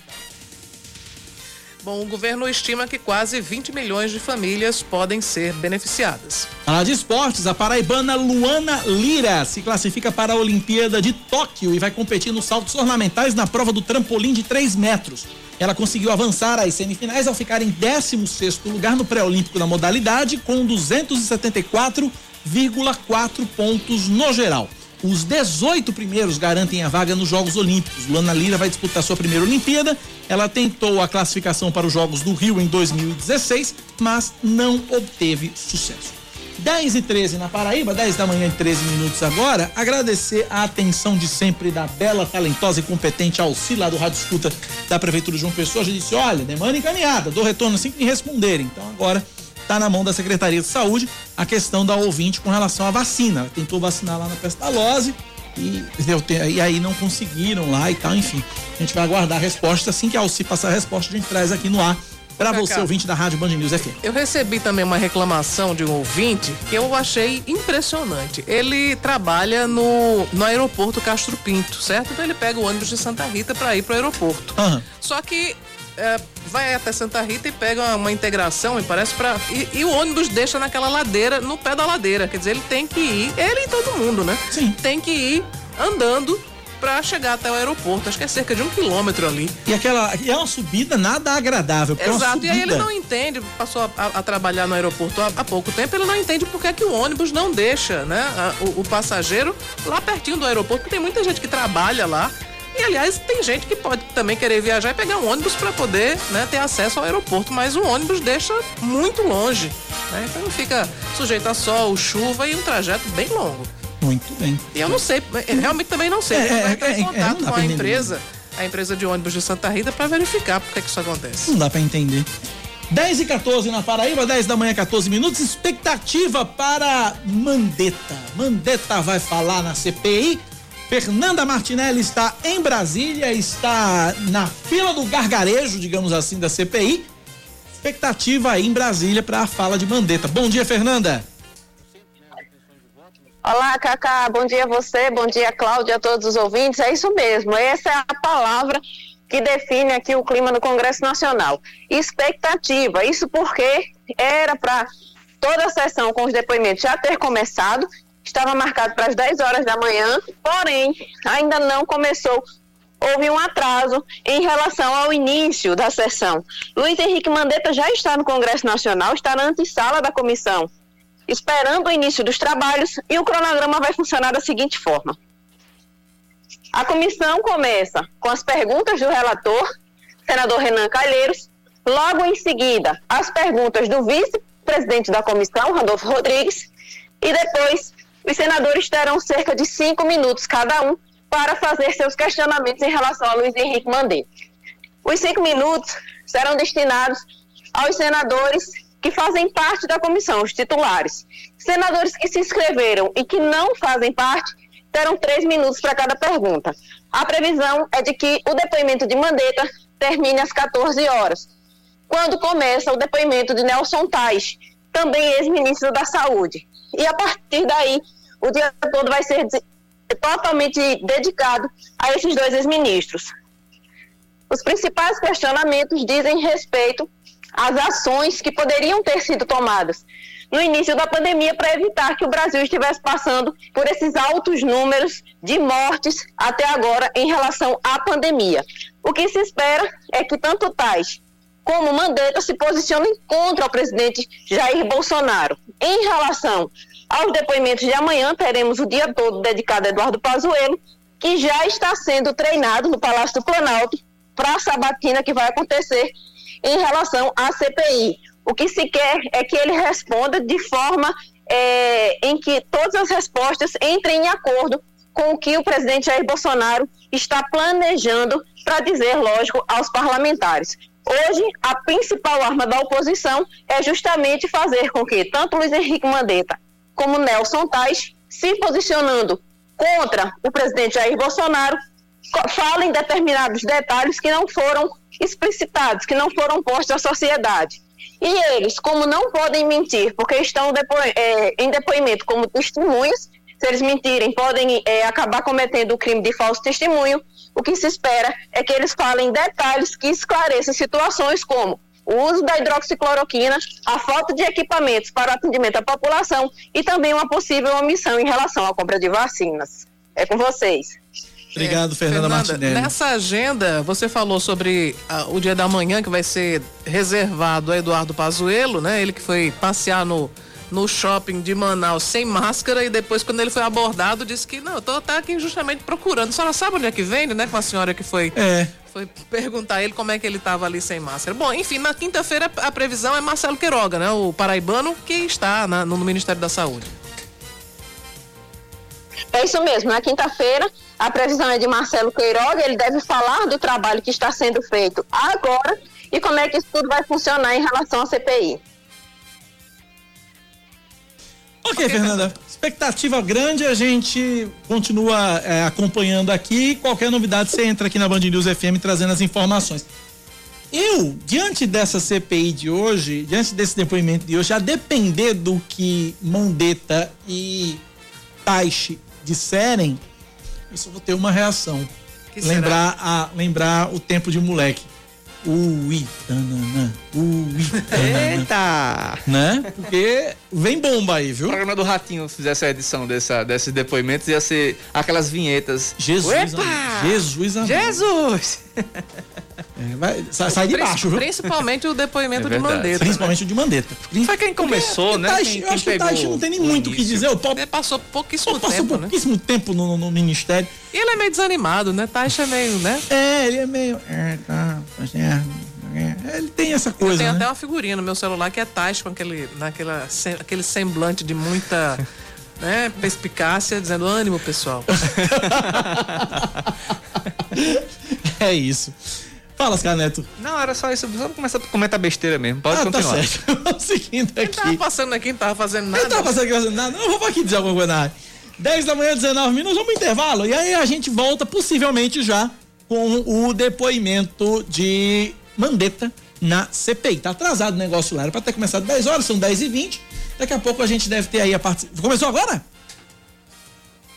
Bom, o governo estima que quase 20 milhões de famílias podem ser beneficiadas. Falar de esportes, a paraibana Luana Lira se classifica para a Olimpíada de Tóquio e vai competir nos saltos ornamentais na prova do trampolim de 3 metros. Ela conseguiu avançar às semifinais ao ficar em 16º lugar no pré-olímpico na modalidade com 274,4 pontos no geral. Os 18 primeiros garantem a vaga nos Jogos Olímpicos. Luana Lira vai disputar sua primeira Olimpíada. Ela tentou a classificação para os Jogos do Rio em 2016, mas não obteve sucesso. 10 e 13 na Paraíba, 10 da manhã e 13 minutos agora. Agradecer a atenção de sempre da bela, talentosa e competente Alcila do Rádio Escuta da Prefeitura de João Pessoa. Já disse: olha, demanda encaminhada, dou retorno assim que me responderem. Então agora está na mão da Secretaria de Saúde a questão da ouvinte com relação à vacina. Ela tentou vacinar lá na Pestalozzi, e, e aí não conseguiram lá e tal, enfim. A gente vai aguardar a resposta. Assim que a Alci passar a resposta, a gente traz aqui no ar para você, ouvinte da Rádio Band News FM. Eu recebi também uma reclamação de um ouvinte que eu achei impressionante. Ele trabalha no, no aeroporto Castro Pinto, certo? Então ele pega o ônibus de Santa Rita para ir pro aeroporto. Aham. Só que é, vai até Santa Rita e pega uma, uma integração, me parece, para e, e o ônibus deixa naquela ladeira, no pé da ladeira. Quer dizer, ele tem que ir, ele e todo mundo, né? Sim. Tem que ir andando para chegar até o aeroporto. Acho que é cerca de um quilômetro ali. E aquela. E é uma subida nada agradável. é Exato, e aí ele não entende, passou a, a- a trabalhar no aeroporto há, há pouco tempo, ele não entende por que, que o ônibus não deixa né, a- o, o passageiro lá pertinho do aeroporto, porque tem muita gente que trabalha lá. E aliás, tem gente que pode também querer viajar e pegar um ônibus para poder né, ter acesso ao aeroporto, mas o ônibus deixa muito longe. Né, então fica sujeito a sol, chuva e um trajeto bem longo. Muito bem. E eu não sei, eu realmente também não sei. É, vai é, entrar é, em é, contato com a empresa, a empresa de ônibus de Santa Rita, para verificar por que, que isso acontece. Não dá pra entender. 10 e 14 na Paraíba, 10 da manhã, 14 minutos. Expectativa para Mandetta. Mandetta vai falar na CPI. Fernanda Martinelli está em Brasília, está na fila do gargarejo, digamos assim, da CPI. Expectativa aí em Brasília para a fala de Mandetta. Bom dia, Fernanda. Olá, Cacá, bom dia a você, bom dia, Cláudia, a todos os ouvintes. É isso mesmo, essa é a palavra que define aqui o clima no Congresso Nacional. Expectativa, isso porque era para toda a sessão com os depoimentos já ter começado, estava marcado para as 10 horas da manhã, porém, ainda não começou. Houve um atraso em relação ao início da sessão. Luiz Henrique Mandetta já está no Congresso Nacional, está na antessala da comissão esperando o início dos trabalhos e o cronograma vai funcionar da seguinte forma. A comissão começa com as perguntas do relator, senador Renan Calheiros, logo em seguida as perguntas do vice-presidente da comissão, Randolfo Rodrigues, e depois os senadores terão cerca de cinco minutos cada um para fazer seus questionamentos em relação a Luiz Henrique Mandetta. Os cinco minutos serão destinados aos senadores que fazem parte da comissão, os titulares. Senadores que se inscreveram e que não fazem parte terão três minutos para cada pergunta. A previsão é de que o depoimento de Mandetta termine às 14 horas, quando começa o depoimento de Nelson Tais, também ex-ministro da Saúde. E a partir daí, o dia todo vai ser totalmente dedicado a esses dois ex-ministros. Os principais questionamentos dizem respeito às ações que poderiam ter sido tomadas no início da pandemia para evitar que o Brasil estivesse passando por esses altos números de mortes até agora em relação à pandemia. O que se espera é que tanto Tais como Mandetta se posicionem contra o presidente Jair Bolsonaro. Em relação aos depoimentos de amanhã, teremos o dia todo dedicado a Eduardo Pazuello, que já está sendo treinado no Palácio do Planalto para a sabatina que vai acontecer em relação à CPI. O que se quer é que ele responda de forma é, em que todas as respostas entrem em acordo com o que o presidente Jair Bolsonaro está planejando para dizer, lógico, aos parlamentares. Hoje, a principal arma da oposição é justamente fazer com que tanto Luiz Henrique Mandetta como Nelson Tais, se posicionando contra o presidente Jair Bolsonaro, co- falem determinados detalhes que não foram explicitados, que não foram postos à sociedade. E eles, como não podem mentir, porque estão depo eh, em depoimento como testemunhas, se eles mentirem, podem eh, acabar cometendo o crime de falso testemunho. O que se espera é que eles falem detalhes que esclareçam situações como o uso da hidroxicloroquina, a falta de equipamentos para o atendimento à população e também uma possível omissão em relação à compra de vacinas. É com vocês. Obrigado, Fernanda, Martinelli. Nessa agenda, você falou sobre ah, o dia da manhã que vai ser reservado a Eduardo Pazuello, né? Ele que foi passear no, no shopping de Manaus sem máscara e depois, quando ele foi abordado, disse que não, eu tô tá aqui justamente procurando. A senhora sabe onde é que vende, né? Com a senhora que foi, É. foi perguntar a ele como é que ele estava ali sem máscara. Bom, enfim, na quinta-feira a previsão é Marcelo Queiroga, né? O paraibano que está na- no Ministério da Saúde. É isso mesmo. Na quinta-feira, a previsão é de Marcelo Queiroga. Ele deve falar do trabalho que está sendo feito agora e como é que isso tudo vai funcionar em relação à CPI. Ok, Fernanda. Expectativa grande, a gente continua é, acompanhando aqui. Qualquer novidade, você entra aqui na Band News FM trazendo as informações. Eu, diante dessa CPI de hoje, diante desse depoimento de hoje, a depender do que Mandetta e Taishi disserem, eu só vou ter uma reação. Que lembrar, a, lembrar o tempo de moleque. Ui, tanana, ui, tanana. Eita! Né? Porque vem bomba aí, O viu? programa do Ratinho fizesse a edição dessa, desses depoimentos, ia ser aquelas vinhetas. Jesus, Epa! Jesus. Jesus! É, vai, sai, sai de Prin- baixo, viu? Principalmente o depoimento É de. Mandetta. Principalmente o de Mandetta. Foi quem começou, Porque né? o Taishi- Quem- eu quem acho que o pegou Taishi não tem nem muito o que dizer. O Pop Ele passou pouquíssimo passou tempo, né? pouquíssimo tempo no, no ministério. E ele é meio desanimado, né? Taixa é meio, né? É, ele é meio. É, tá, tá. É, ele tem essa Eu coisa. tenho né? até uma figurinha no meu celular que é Taixa com aquele, naquela, aquele semblante de muita né, perspicácia, dizendo ânimo, pessoal. É isso. Fala, Scaneto. Não, era só isso. Só começar a comentar besteira mesmo. Pode Ah, tá continuar. certo. Vamos seguindo Ele tava aqui. passando aqui, não tava fazendo nada. tava passando aqui fazendo nada. Eu vou aqui dizer alguma coisa na área. 10 da manhã, 19 minutos, vamos pro intervalo. E aí a gente volta possivelmente já com o depoimento de Mandetta na CPI. Tá atrasado o negócio lá. Era pra ter começado 10 horas, são 10 e 20 Daqui a pouco a gente deve ter aí a parte. Começou agora?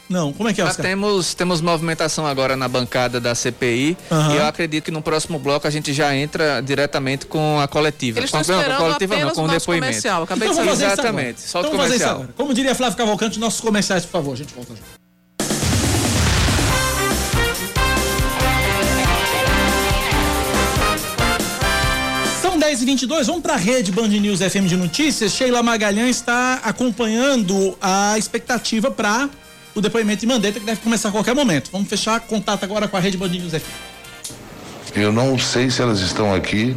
Não, como é que é, Já Oscar? temos, temos movimentação agora na bancada da CPI Aham. e eu acredito que no próximo bloco a gente já entra diretamente com a coletiva. Eles com, estão não, esperando com a coletiva não, com o depoimento. comercial. Acabei Então de saber. Exatamente. Solta então o vamos fazer isso comercial. agora. Como diria Flávio Cavalcante, nossos comerciais, por favor. A gente volta já. 10 e 22 vamos para a rede Band News FM de Notícias. Sheila Magalhães está acompanhando a expectativa para o depoimento de Mandetta, que deve começar a qualquer momento. Vamos fechar contato agora com a rede Band News FM. Eu não sei se elas estão aqui,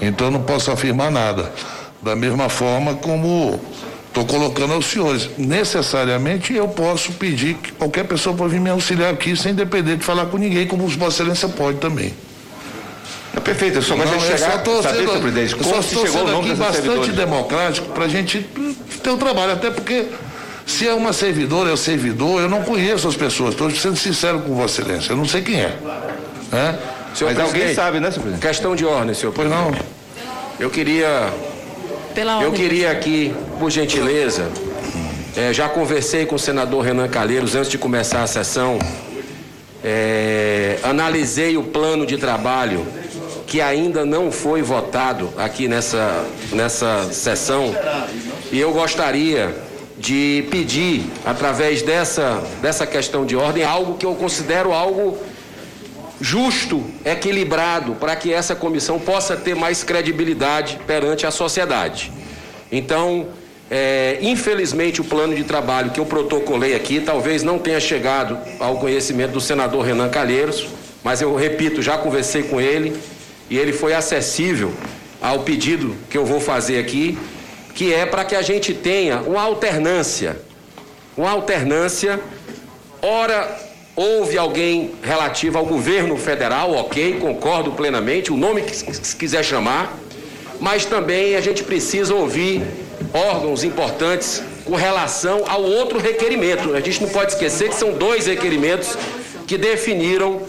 então não posso afirmar nada. Da mesma forma como estou colocando aos senhores. Necessariamente eu posso pedir que qualquer pessoa pode vir me auxiliar aqui sem depender de falar com ninguém, como Vossa Excelência pode também. É perfeito, eu só gosto de eu chegar, só saber, sendo- senhor presidente, eu só como se estou chegou o sendo nome dessa bastante servidora. democrático para a gente ter o trabalho, até porque se é uma servidora, é o servidor, eu não conheço as pessoas, estou sendo sincero com Vossa Excelência, eu não sei quem é. Né? Senhor Mas presidente, alguém sabe, né, senhor presidente? Questão de ordem, senhor Pois não. Eu queria, Pela eu ordem. queria aqui, por gentileza, eh, já conversei com o senador Renan Calheiros antes de começar a sessão, eh, analisei o plano de trabalho que ainda não foi votado aqui nessa, nessa sessão e eu gostaria de pedir, através dessa, dessa questão de ordem, algo que eu considero algo justo, equilibrado, para que essa comissão possa ter mais credibilidade perante a sociedade. Então, é, infelizmente, o plano de trabalho que eu protocolei aqui talvez não tenha chegado ao conhecimento do senador Renan Calheiros, mas eu repito, já conversei com ele e ele foi acessível ao pedido que eu vou fazer aqui, que é para que a gente tenha uma alternância, uma alternância, ora houve alguém relativo ao governo federal, ok, concordo plenamente, o nome que se quiser chamar, mas também a gente precisa ouvir órgãos importantes com relação ao outro requerimento. A gente não pode esquecer que são dois requerimentos que definiram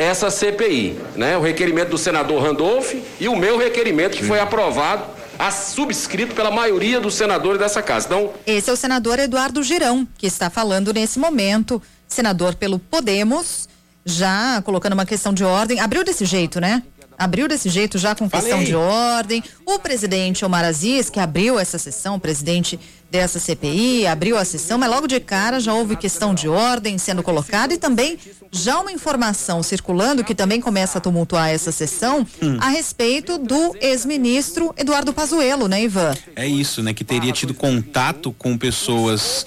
essa CPI, né? O requerimento do senador Randolph e o meu requerimento que foi aprovado, a- subscrito pela maioria dos senadores dessa casa. Então, Esse é o senador Eduardo Girão, que está falando nesse momento, senador pelo Podemos, já colocando uma questão de ordem. Abriu desse jeito, né? Abriu desse jeito já com questão Falei. de ordem. O presidente Omar Aziz, que abriu essa sessão, o presidente dessa CPI, abriu a sessão, mas logo de cara já houve questão de ordem sendo colocada e também já uma informação circulando que também começa a tumultuar essa sessão Hum. a respeito do ex-ministro Eduardo Pazuello, né, Ivan? É isso, né? Que teria tido contato com pessoas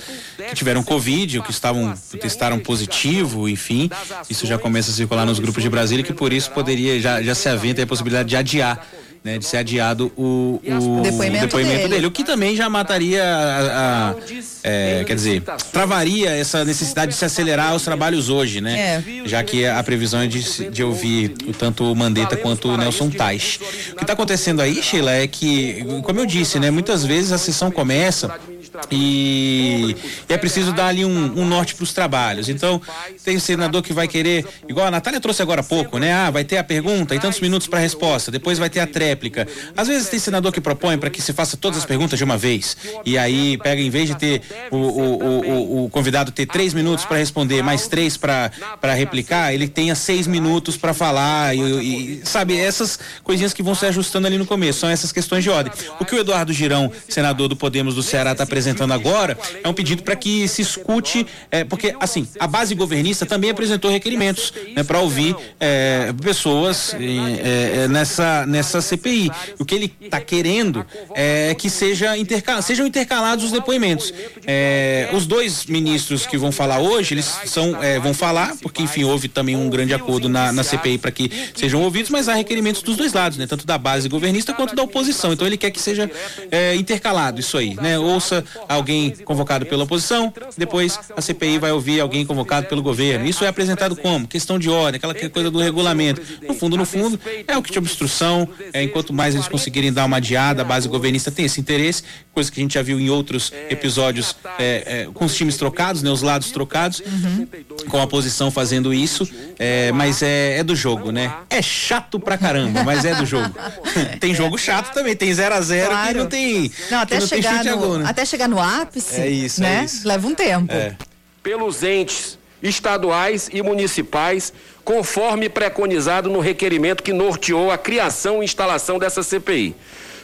que tiveram Covid ou que estavam, testaram positivo, enfim. Isso já começa a circular nos grupos de Brasília, que por isso poderia, já, já se aventa a possibilidade de adiar. Né, de ser adiado o, o Depoimento dele. dele. o que também já mataria a, a- é, quer dizer, travaria essa necessidade de se acelerar os trabalhos hoje, né? Já que a previsão é de, de ouvir tanto o Mandetta quanto o Nelson Tais. O que está acontecendo aí, Sheila, é que, como eu disse, né, muitas vezes a sessão começa e, e é preciso dar ali um, um norte para os trabalhos. Então, tem senador que vai querer, igual a Natália trouxe agora há pouco, né? Ah, vai ter a pergunta e tantos minutos para a resposta, depois vai ter a tréplica. Às vezes tem senador que propõe para que se faça todas as perguntas de uma vez. E aí pega, em vez de ter o, o, o, o convidado ter três minutos para responder, mais três para replicar, ele tenha seis minutos para falar. E, e, sabe, essas coisinhas que vão se ajustando ali no começo, são essas questões de ordem. O que o Eduardo Girão, senador do Podemos do Ceará, está apresentando agora é um pedido para que se escute, é, porque assim, a base governista também apresentou requerimentos né, para ouvir é, pessoas é, é, nessa, nessa CPI. O que ele está querendo é que seja sejam intercalados os depoimentos. É, os dois ministros que vão falar hoje, eles são, é, vão falar, porque enfim, houve também um grande acordo na, na CPI para que sejam ouvidos, mas há requerimentos dos dois lados, né? Tanto da base governista quanto da oposição. Então ele quer que seja intercalado isso aí, né? Ouça alguém convocado pela oposição, depois a CPI vai ouvir alguém convocado pelo governo. Isso é apresentado como? Questão de ordem, aquela coisa do regulamento. No fundo, no fundo, é o que de obstrução, é, enquanto mais eles conseguirem dar uma adiada, a base governista tem esse interesse, coisa que a gente já viu em outros episódios é, é, com os times trocados, né? Os lados trocados, uhum. com a oposição fazendo isso, é, mas é, é, do jogo, né? É chato pra caramba, mas é do jogo. tem jogo chato também, tem 0 a 0 claro. que não tem. Não, até, não chegar no, gol, né? até chegar no ápice. É isso, né? É isso. Leva um tempo. É. Pelos entes estaduais e municipais, conforme preconizado no requerimento que norteou a criação e instalação dessa CPI.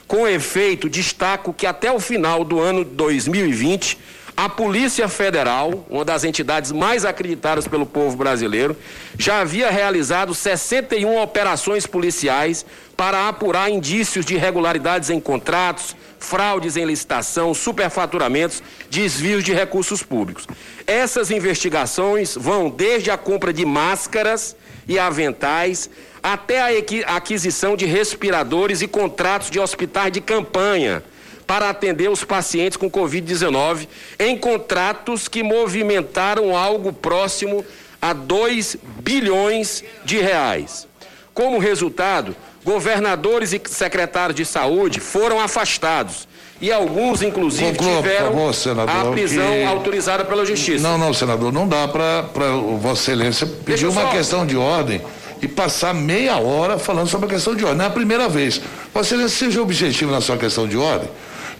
Com efeito, destaco que até o final do ano 2020, a Polícia Federal, uma das entidades mais acreditadas pelo povo brasileiro, já havia realizado 61 operações policiais para apurar indícios de irregularidades em contratos, fraudes em licitação, superfaturamentos, desvios de recursos públicos. Essas investigações vão desde a compra de máscaras e aventais até a aquisição de respiradores e contratos de hospitais de campanha para atender os pacientes com Covid-19 em contratos que movimentaram algo próximo a 2 bilhões de reais. Como resultado, governadores e secretários de saúde foram afastados e alguns, inclusive, Conclua, tiveram favor, senador, a prisão que... autorizada pela Justiça. Não, não, senador, não dá para Vossa Excelência pedir uma só... questão de ordem e passar meia hora falando sobre a questão de ordem. Não é a primeira vez. Vossa Excelência, seja objetivo na sua questão de ordem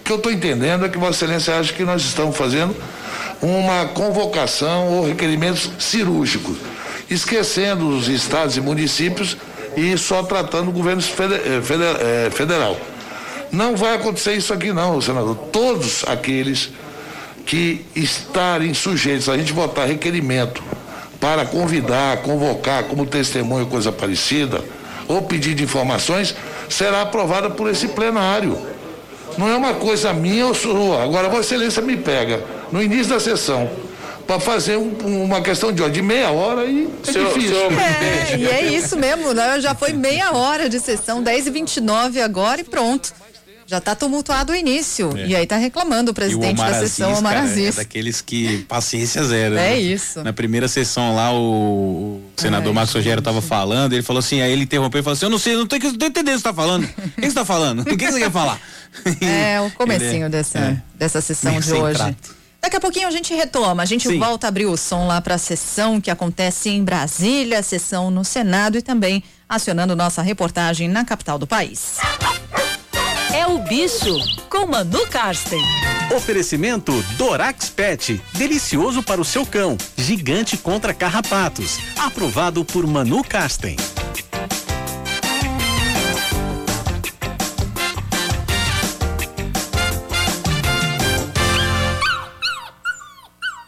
que eu estou entendendo é que Vossa Excelência acha que nós estamos fazendo uma convocação ou requerimentos cirúrgicos, esquecendo os estados e municípios e só tratando o governo eh, eh, federal. Não vai acontecer isso aqui não, senador. Todos aqueles que estarem sujeitos a gente votar requerimento para convidar, convocar como testemunho coisa parecida, ou pedir de informações, será aprovada por esse plenário. Não é uma coisa minha ou sua. Agora, Vossa Excelência me pega no início da sessão para fazer um, uma questão de, ó, de meia hora e é senhor, difícil. Senhor é, e é isso mesmo, né? Já foi meia hora de sessão, 10 e 29 agora e pronto. Já está tumultuado o início. É. E aí está reclamando o presidente o da sessão, Omar Aziz. É daqueles que paciência zero. É né? isso. Na primeira sessão lá, o, o senador Marcos Rogério estava falando, ele falou assim, aí ele interrompeu e falou assim, eu não sei, não tô, não tô entendendo o que você está falando. O que você está falando? O que você quer falar? É, o comecinho é, dessa, é, dessa sessão de hoje. Trato. Daqui a pouquinho a gente retoma, a gente Sim. volta a abrir o som lá para a sessão que acontece em Brasília, sessão no Senado e também acionando nossa reportagem na capital do país. É o bicho com Manu Karsten. Oferecimento Dorax Pet, delicioso para o seu cão, gigante contra carrapatos, aprovado por Manu Karsten.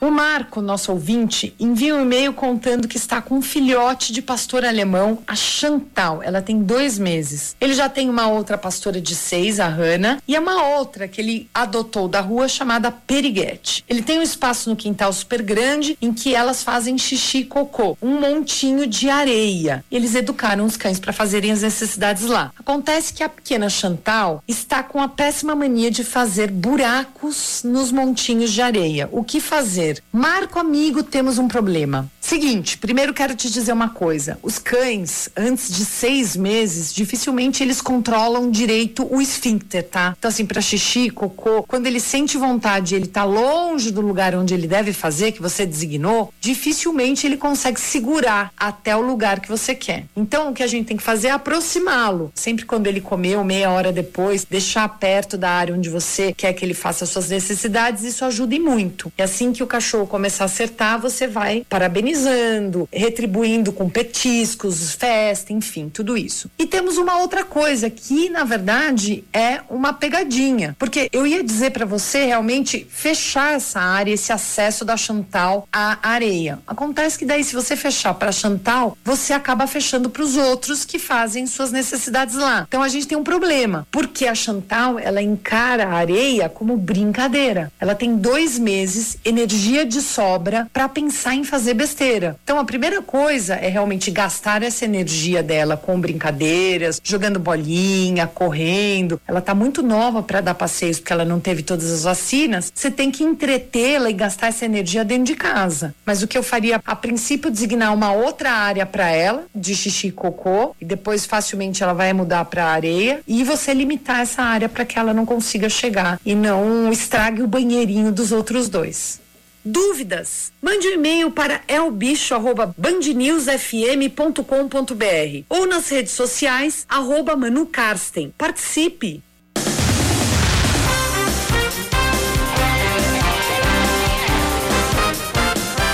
O Marco, nosso ouvinte, envia um e-mail contando que está com um filhote de pastor alemão, a Chantal. Ela tem dois meses. Ele já tem uma outra pastora de seis, a Hannah, e é uma outra que ele adotou da rua chamada Periguete. Ele tem um espaço no quintal super grande em que elas fazem xixi e cocô, um montinho de areia. Eles educaram os cães para fazerem as necessidades lá. Acontece que a pequena Chantal está com a péssima mania de fazer buracos nos montinhos de areia. O que fazer? Marco amigo, temos um problema. Seguinte, primeiro quero te dizer uma coisa. Os cães, antes de seis meses, dificilmente eles controlam direito o esfíncter, tá? Então, assim, pra xixi, cocô, quando ele sente vontade ele tá longe do lugar onde ele deve fazer, que você designou, dificilmente ele consegue segurar até o lugar que você quer. Então, o que a gente tem que fazer é aproximá-lo. Sempre quando ele comeu, meia hora depois, deixar perto da área onde você quer que ele faça suas necessidades, isso ajuda e muito. E assim que o cachorro começar a acertar, você vai parabenizando, retribuindo com petiscos, festa, enfim, tudo isso. E temos uma outra coisa que, na verdade, é uma pegadinha, porque eu ia dizer para você realmente fechar essa área, esse acesso da Chantal à areia. Acontece que daí se você fechar para Chantal, você acaba fechando para os outros que fazem suas necessidades lá. Então a gente tem um problema, porque a Chantal ela encara a areia como brincadeira. Ela tem dois meses, energia de sobra para pensar em fazer besteira. Então a primeira coisa é realmente gastar essa energia dela com brincadeiras, jogando bolinha, correndo. Ela tá muito nova para dar passeios porque ela não teve todas as vacinas. Você tem que entretê-la e gastar essa energia dentro de casa. Mas o que eu faria a princípio designar uma outra área para ela de xixi e cocô e depois facilmente ela vai mudar para areia e você limitar essa área para que ela não consiga chegar e não estrague o banheirinho dos outros dois. Dúvidas? Mande um e-mail para elbicho@bandnewsfm.com.br ou nas redes sociais arroba Manu Karsten. Participe!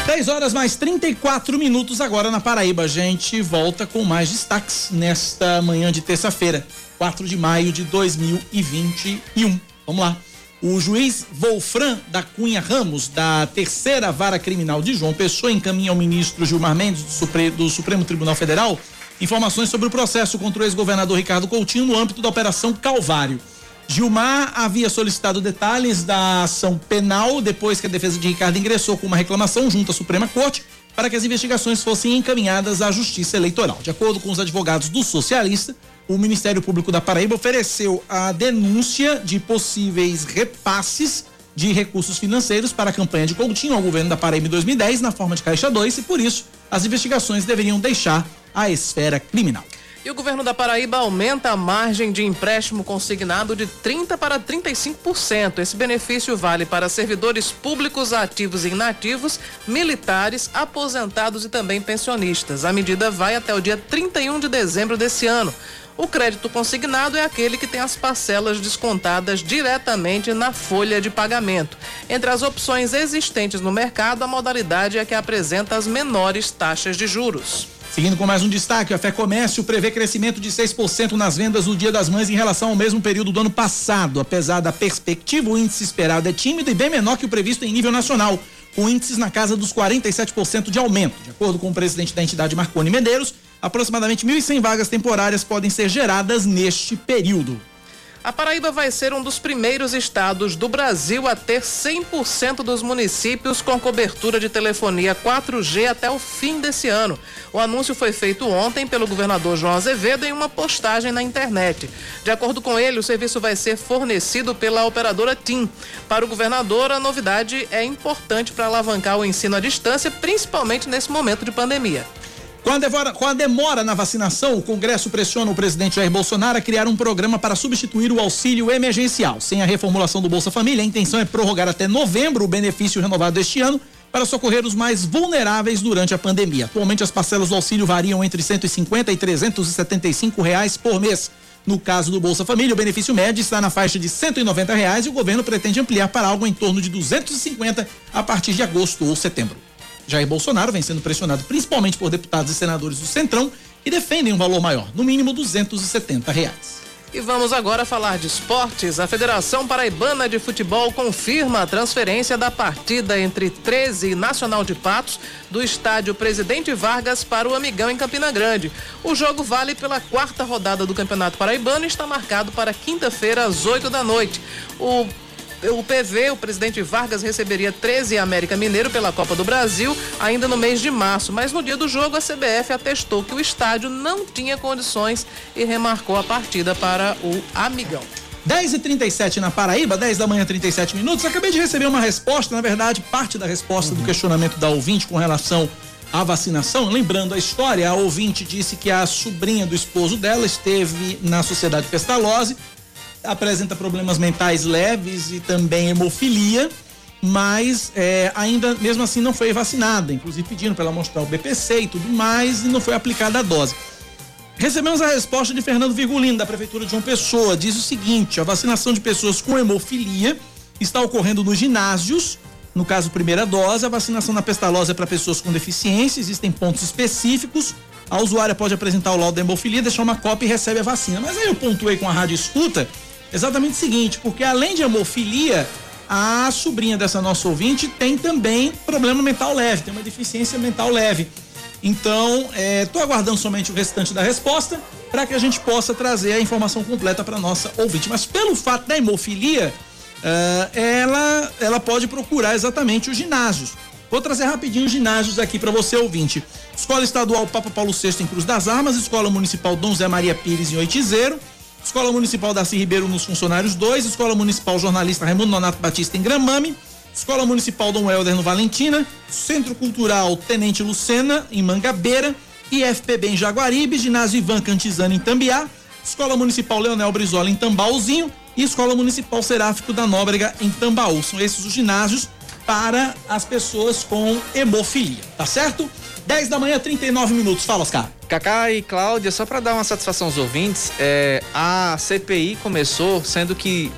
Dez horas mais 34 minutos agora na Paraíba. A gente volta com mais destaques nesta manhã de terça-feira, 4 de maio de 2021. Vamos lá. O juiz Wolfram da Cunha Ramos, da terceira vara criminal de João Pessoa, encaminha ao ministro Gilmar Mendes do, Supre do Supremo Tribunal Federal informações sobre o processo contra o ex-governador Ricardo Coutinho no âmbito da Operação Calvário. Gilmar havia solicitado detalhes da ação penal depois que a defesa de Ricardo ingressou com uma reclamação junto à Suprema Corte para que as investigações fossem encaminhadas à Justiça Eleitoral. De acordo com os advogados do socialista, o Ministério Público da Paraíba ofereceu a denúncia de possíveis repasses de recursos financeiros para a campanha de Coutinho ao governo da Paraíba em 2010 na forma de Caixa 2 e por isso as investigações deveriam deixar a esfera criminal. E o governo da Paraíba aumenta a margem de empréstimo consignado de 30% para 35%. Esse benefício vale para servidores públicos ativos e inativos, militares, aposentados e também pensionistas. A medida vai até o dia 31 de dezembro desse ano. O crédito consignado é aquele que tem as parcelas descontadas diretamente na folha de pagamento. Entre as opções existentes no mercado, a modalidade é que apresenta as menores taxas de juros. Seguindo com mais um destaque, a Fé Comércio prevê crescimento de 6% nas vendas no Dia das Mães em relação ao mesmo período do ano passado. Apesar da perspectiva, o índice esperado é tímido e bem menor que o previsto em nível nacional, com índices na casa dos 47% de aumento. De acordo com o presidente da entidade, Marconi Medeiros, aproximadamente 1.100 vagas temporárias podem ser geradas neste período. A Paraíba vai ser um dos primeiros estados do Brasil a ter 100% dos municípios com cobertura de telefonia 4G até o fim desse ano. O anúncio foi feito ontem pelo governador João Azevedo em uma postagem na internet. De acordo com ele, o serviço vai ser fornecido pela operadora TIM. Para o governador, a novidade é importante para alavancar o ensino à distância, principalmente nesse momento de pandemia. Com a, demora, com a, demora, na vacinação, o Congresso pressiona o presidente Jair Bolsonaro a criar um programa para substituir o auxílio emergencial. Sem a reformulação do Bolsa Família, a intenção é prorrogar até novembro o benefício renovado deste ano para socorrer os mais vulneráveis durante a pandemia. Atualmente, as parcelas do auxílio variam entre 150 e 375 reais por mês. No caso do Bolsa Família, o benefício médio está na faixa de 190 reais e o governo pretende ampliar para algo em torno de 250 a partir de agosto ou setembro. Jair Bolsonaro vem sendo pressionado principalmente por deputados e senadores do Centrão que defendem um valor maior, no mínimo 270 reais. E vamos agora falar de esportes. A Federação Paraibana de Futebol confirma a transferência da partida entre 13 e Nacional de Patos do estádio Presidente Vargas para o Amigão em Campina Grande. O jogo vale pela quarta rodada do Campeonato Paraibano e está marcado para quinta-feira às 8 da noite. O o PV, o presidente Vargas, receberia 13 América Mineiro pela Copa do Brasil ainda no mês de março, mas no dia do jogo a CBF atestou que o estádio não tinha condições e remarcou a partida para o Amigão. 10 e 37 na Paraíba, 10 da manhã, 37 minutos. Acabei de receber uma resposta, na verdade, parte da resposta uhum. do questionamento da ouvinte com relação a vacinação. Lembrando a história, a ouvinte disse que a sobrinha do esposo dela esteve na Sociedade Pestalozzi, apresenta problemas mentais leves e também hemofilia, mas é, ainda mesmo assim não foi vacinada, inclusive pedindo para ela mostrar o BPC e tudo mais, e não foi aplicada a dose. Recebemos a resposta de Fernando Virgulino, da Prefeitura de João Pessoa. Diz o seguinte: a vacinação de pessoas com hemofilia está ocorrendo nos ginásios. No caso, primeira dose, a vacinação na pestalose é para pessoas com deficiência, existem pontos específicos. A usuária pode apresentar o laudo da hemofilia, deixar uma cópia e recebe a vacina. Mas aí eu pontuei com a rádio escuta exatamente o seguinte, porque além de hemofilia, a sobrinha dessa nossa ouvinte tem também problema mental leve, tem uma deficiência mental leve. Então, estou aguardando somente o restante da resposta para que a gente possa trazer a informação completa para nossa ouvinte. Mas pelo fato da hemofilia, uh, ela, ela pode procurar exatamente os ginásios. Vou trazer rapidinho os ginásios aqui para você ouvinte. Escola Estadual Papa Paulo VI em Cruz das Armas, Escola Municipal Dom Zé Maria Pires em Oitizeiro, Escola Municipal Darcy Ribeiro nos Funcionários 2, Escola Municipal Jornalista Raimundo Nonato Batista em Gramame, Escola Municipal Dom Helder no Valentina, Centro Cultural Tenente Lucena em Mangabeira, IFPB em Jaguaribe, Ginásio Ivan Cantizano em Tambiá, Escola Municipal Leonel Brizola em Tambauzinho e Escola Municipal Seráfico da Nóbrega em Tambaú. São esses os ginásios para as pessoas com hemofilia, tá certo? 10 da manhã, 39 minutos. Fala, Oscar. Cacá e Cláudia, só para dar uma satisfação aos ouvintes, é, a CPI começou sendo que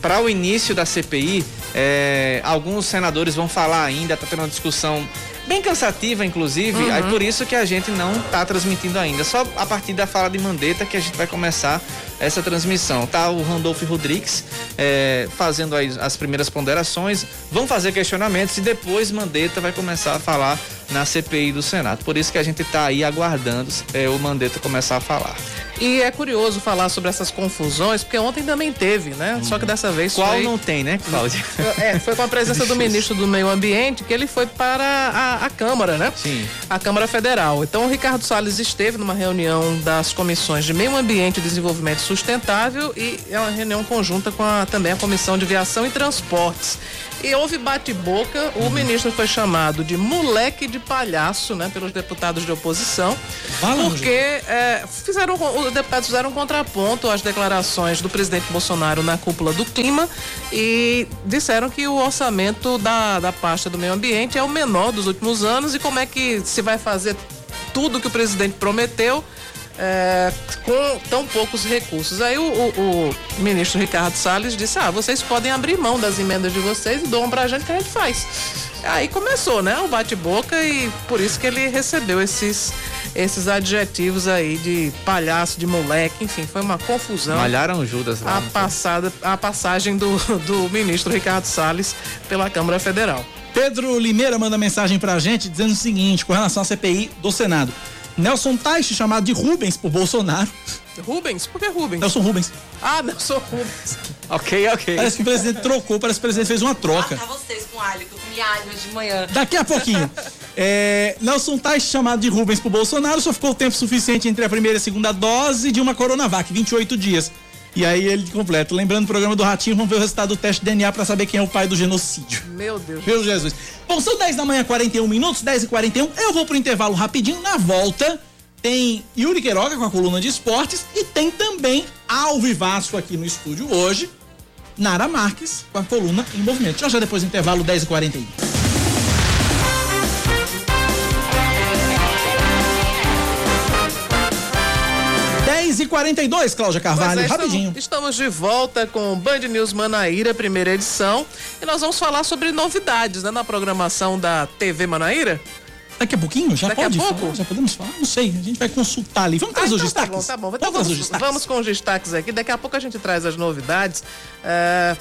para o início da CPI, é, alguns senadores vão falar ainda, está tendo uma discussão bem cansativa, inclusive, uhum. aí por isso que a gente não está transmitindo ainda. Só a partir da fala de Mandetta que a gente vai começar essa transmissão. Tá o Randolph Rodrigues é, fazendo as, as primeiras ponderações, vão fazer questionamentos e depois Mandetta vai começar a falar na CPI do Senado. Por isso que a gente está aí aguardando é, o Mandetta começar a falar. E é curioso falar sobre essas confusões, porque ontem também teve, né? Hum. Só que dessa vez Qual foi... não tem, né, Cláudia? É, foi com a presença do ministro do Meio Ambiente que ele foi para a, a Câmara, né? Sim. A Câmara Federal. Então o Ricardo Salles esteve numa reunião das comissões de Meio Ambiente e Desenvolvimento Sustentável e é uma reunião conjunta com a, também a Comissão de Viação e Transportes. E houve bate-boca, o uhum. ministro foi chamado de moleque de palhaço, né, pelos deputados de oposição, porque é, fizeram, os deputados fizeram um contraponto às declarações do presidente Bolsonaro na cúpula do clima e disseram que o orçamento da, da pasta do meio ambiente é o menor dos últimos anos e como é que se vai fazer tudo que o presidente prometeu é, com tão poucos recursos. Aí o, o, o, ministro Ricardo Salles disse: Ah, vocês podem abrir mão das emendas de vocês e doam pra gente que a gente faz. Aí começou, né? O bate-boca e por isso que ele recebeu esses esses adjetivos aí de palhaço, de moleque, enfim, foi uma confusão. Malharam Judas lá. A, passada, a passagem do, do ministro Ricardo Salles pela Câmara Federal. Pedro Limeira manda mensagem pra gente dizendo o seguinte, com relação à CPI do Senado. Nelson Teich, chamado de Rubens por Bolsonaro. Rubens? Por que Rubens? Nelson Rubens. Ah, Nelson Rubens. ok, ok. Parece que o presidente trocou, parece que o presidente fez uma troca. Ah, vocês com alho, que eu comi alho de manhã. Daqui a pouquinho. é, Nelson Teich, chamado de Rubens por Bolsonaro, só ficou o tempo suficiente entre a primeira e a segunda dose de uma Coronavac, 28 dias. E aí ele completa. Lembrando o programa do Ratinho, vamos ver o resultado do teste de DNA para saber quem é o pai do genocídio. Meu Deus. Meu Jesus. Bom, são 10 da manhã, 41 minutos, 10 e 41. Eu vou pro intervalo rapidinho. Na volta, tem Yuri Queiroga com a coluna de esportes e tem também ao vivaço aqui no estúdio hoje, Nara Marques com a coluna em movimento. Já já depois do intervalo, 10 e 41. E 42 Cláudia Carvalho, é, rapidinho. Estamos, estamos, de volta com o Band News Manaíra, primeira edição. E nós vamos falar sobre novidades né, na programação da TV Manaíra. Daqui a pouquinho? Já Daqui pode a pouco? Falar? Já podemos falar? Não sei. A gente vai consultar ali. Vamos trazer ah, então os destaques? Tá bom, tá bom. Então vamos, vamos, vamos, com os destaques aqui. Daqui a pouco a gente traz as novidades. É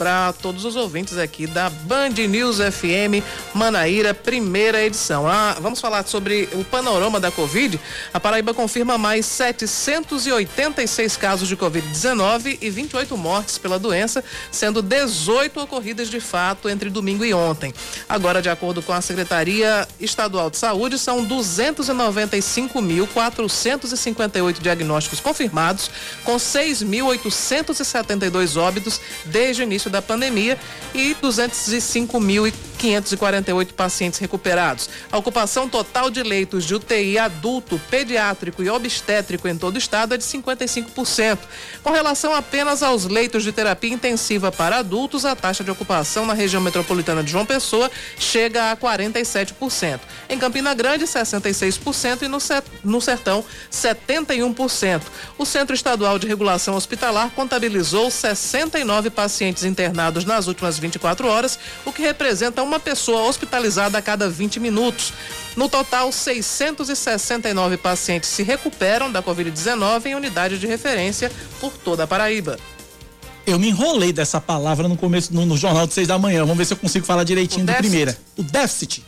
para todos os ouvintes aqui da Band News FM Manaíra, primeira edição. Ah, vamos falar sobre o panorama da Covid. A Paraíba confirma mais 786 casos de Covid-19 e 28 mortes pela doença, sendo 18 ocorridas de fato entre domingo e ontem. Agora, de acordo com a Secretaria Estadual de Saúde, são 295.458 diagnósticos confirmados, com 6.872 óbitos desde o início da pandemia e 205 mil 548 pacientes recuperados. A ocupação total de leitos de UTI adulto, pediátrico e obstétrico em todo o estado é de 55%. Com relação apenas aos leitos de terapia intensiva para adultos, a taxa de ocupação na região metropolitana de João Pessoa chega a 47%. Em Campina Grande, 66% e no, no Sertão, 71%. O Centro Estadual de Regulação Hospitalar contabilizou 69 pacientes internados nas últimas 24 horas, o que representa uma pessoa hospitalizada a cada 20 minutos. No total, 669 pacientes se recuperam da Covid-19 em unidade de referência por toda a Paraíba. Eu me enrolei dessa palavra no começo, no, no jornal de seis da manhã. Vamos ver se eu consigo falar direitinho de primeira. O déficit.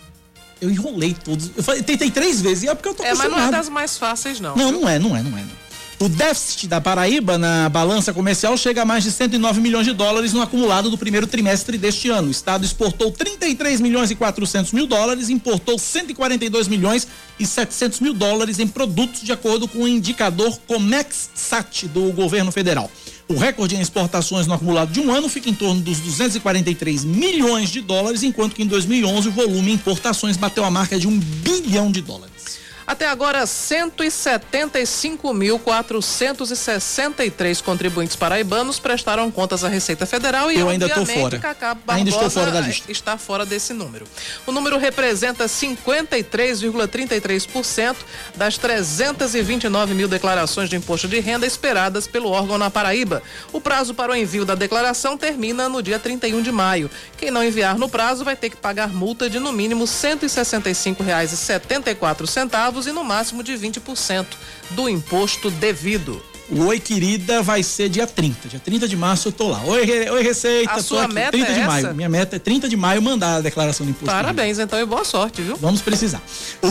Eu enrolei todos. Eu falei, tentei três vezes e é porque eu tô É, mas não é das mais fáceis, não. Não, não é, não é, não é. Não. O déficit da Paraíba na balança comercial chega a mais de 109 milhões de dólares no acumulado do primeiro trimestre deste ano. O estado exportou 33 milhões e 400 mil dólares, importou 142 milhões e 700 mil dólares em produtos, de acordo com o indicador Comex-Sat do governo federal. O recorde em exportações no acumulado de um ano fica em torno dos 243 milhões de dólares, enquanto que em 2011 o volume em importações bateu a marca de um bilhão de dólares. Até agora, 175.463 contribuintes paraibanos prestaram contas à Receita Federal e, Eu ainda obviamente, fora. Cacá Ainda estou Barbosa fora da lista. está fora desse número. O número representa 53,33% das 329 mil declarações de imposto de renda esperadas pelo órgão na Paraíba. O prazo para o envio da declaração termina no dia 31 de maio. Quem não enviar no prazo vai ter que pagar multa de no mínimo R$ 165,74 e no máximo de 20% do imposto devido. O Oi Querida vai ser dia 30. Dia 30 de março eu tô lá. Oi, Oi Receita. A sua aqui. meta 30 é de essa? maio. Minha meta é 30 de maio mandar a declaração de imposto. Parabéns, então, e boa sorte, viu? Vamos precisar. O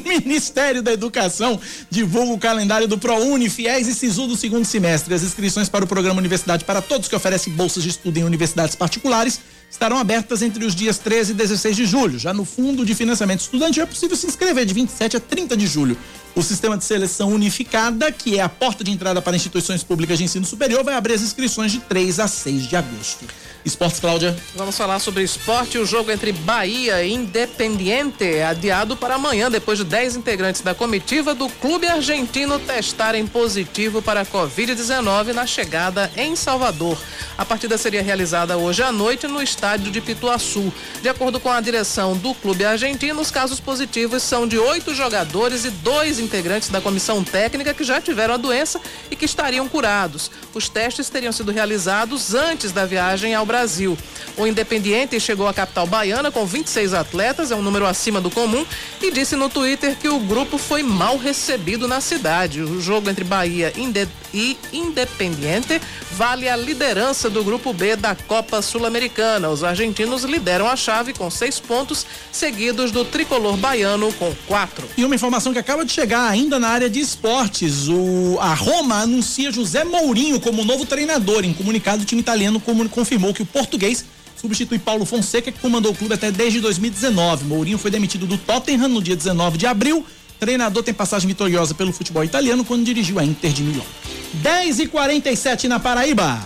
Ministério da Educação divulga o calendário do ProUni, Fiéis e Sisu do segundo semestre. As inscrições para o programa Universidade para Todos, que oferece bolsas de estudo em universidades particulares, estarão abertas entre os dias 13 e 16 de julho. Já no Fundo de Financiamento Estudantil é possível se inscrever de 27 a 30 de julho. O sistema de seleção unificada, que é a porta de entrada para instituições públicas de ensino superior, vai abrir as inscrições de 3 a 6 de agosto. Esportes, Cláudia. Vamos falar sobre esporte. O jogo entre Bahia e Independiente é adiado para amanhã, depois de 10 integrantes da comitiva do clube argentino testarem positivo para a Covid-19 na chegada em Salvador. A partida seria realizada hoje à noite no estádio de Pituaçu. De acordo com a direção do clube argentino, os casos positivos são de oito jogadores e dois integrantes da comissão técnica que já tiveram a doença e que estariam curados. Os testes teriam sido realizados antes da viagem ao Brasil. O Independiente chegou à capital baiana com 26 atletas, é um número acima do comum, e disse no Twitter que o grupo foi mal recebido na cidade. O jogo entre Bahia e Independiente vale a liderança do grupo B da Copa Sul-Americana. Os argentinos lideram a chave com seis pontos, seguidos do tricolor baiano com quatro. E uma informação que acaba de chegar ainda na área de esportes. O, a Roma anuncia José Mourinho como novo treinador. Em comunicado, o time italiano confirmou que o português substitui Paulo Fonseca, que comandou o clube até desde 2019. Mourinho foi demitido do Tottenham no dia 19 de abril. Treinador tem passagem vitoriosa pelo futebol italiano quando dirigiu a Inter de Milão. 10 e 47 na Paraíba.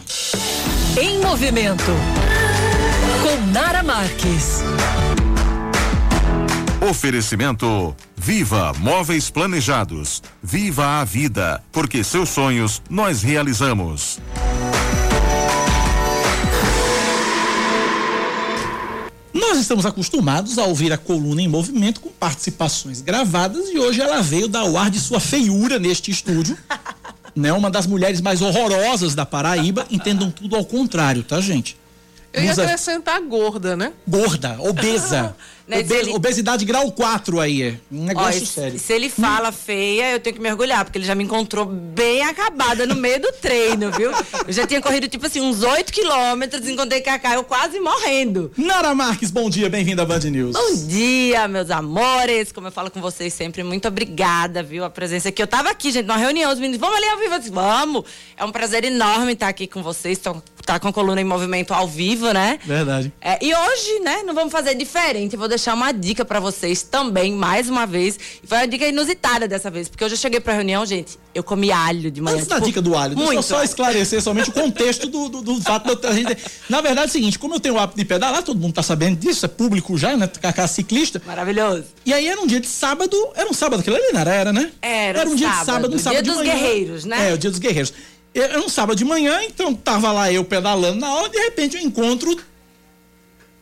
Em movimento. Com Nara Marques. Oferecimento Viva Móveis Planejados. Viva a vida, porque seus sonhos nós realizamos. Nós estamos acostumados a ouvir a coluna em movimento com participações gravadas e hoje ela veio dar o ar de sua feiura neste estúdio. né? Uma das mulheres mais horrorosas da Paraíba. Entendam tudo ao contrário, tá, gente? Eu ia Usa- acrescentar gorda, né? gorda, obesa. Né, Obe- ele- Obesidade grau 4 aí. é Um Ó, negócio e sério. se ele fala feia, eu tenho que mergulhar, porque ele já me encontrou bem acabada no meio do treino, viu? Eu já tinha corrido, tipo assim, uns 8 quilômetros, encontrei Cacá, eu quase morrendo. Nara Marques, bom dia, bem-vinda à Band News. Bom dia, meus amores. Como eu falo com vocês sempre, muito obrigada, viu? A presença aqui. Eu tava aqui, gente, numa reunião, os meninos, vamos ali ao vivo. Eu disse, vamos. É um prazer enorme estar aqui com vocês. Tô, tá com a coluna em movimento ao vivo, né? Verdade. É, e hoje, né, não vamos fazer diferente. Vou deixar uma dica pra vocês também, mais uma vez. E foi uma dica inusitada dessa vez, porque eu cheguei pra reunião, gente, eu comi alho de manhã. Antes da tipo, dica do alho, deixa eu muito só esclarecer somente o contexto do, do, do fato de eu- a gente. Na verdade é o seguinte, como eu tenho o hábito de pedalar, todo mundo tá sabendo disso, é público já, né? Cacá ciclista. Maravilhoso. E aí era um dia de sábado, era um sábado aquilo ali, não era? Era, né? Era um dia de sábado, sábado, um dia sábado de dos guerreiros, né? É, o dia dos guerreiros. Era um sábado de manhã, então tava lá eu pedalando na aula, de repente eu encontro.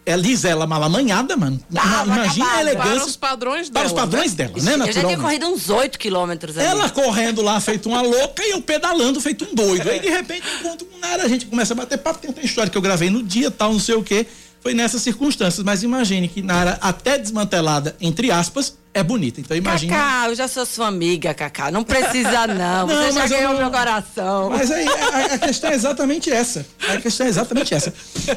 É Lisela Malamanhada, mano. Tava Imagina a acabada. elegância. Para os padrões Para os dela, padrões né? dela, Isso, né? Eu já tinha corrido uns 8 quilômetros ali. Ela correndo lá feito uma louca e eu pedalando feito um doido. Aí de repente encontro com Nara, a gente começa a bater papo, tem outra história que eu gravei no dia, tal, não sei o quê. Foi nessas circunstâncias, mas imagine que Nara, até desmantelada, entre aspas, é bonita. Então imagine. Cacá, eu já sou sua amiga, Cacá. Não precisa, não. Não, Você já ganhou não- meu coração. Mas aí a, a questão é exatamente essa. A questão é exatamente essa.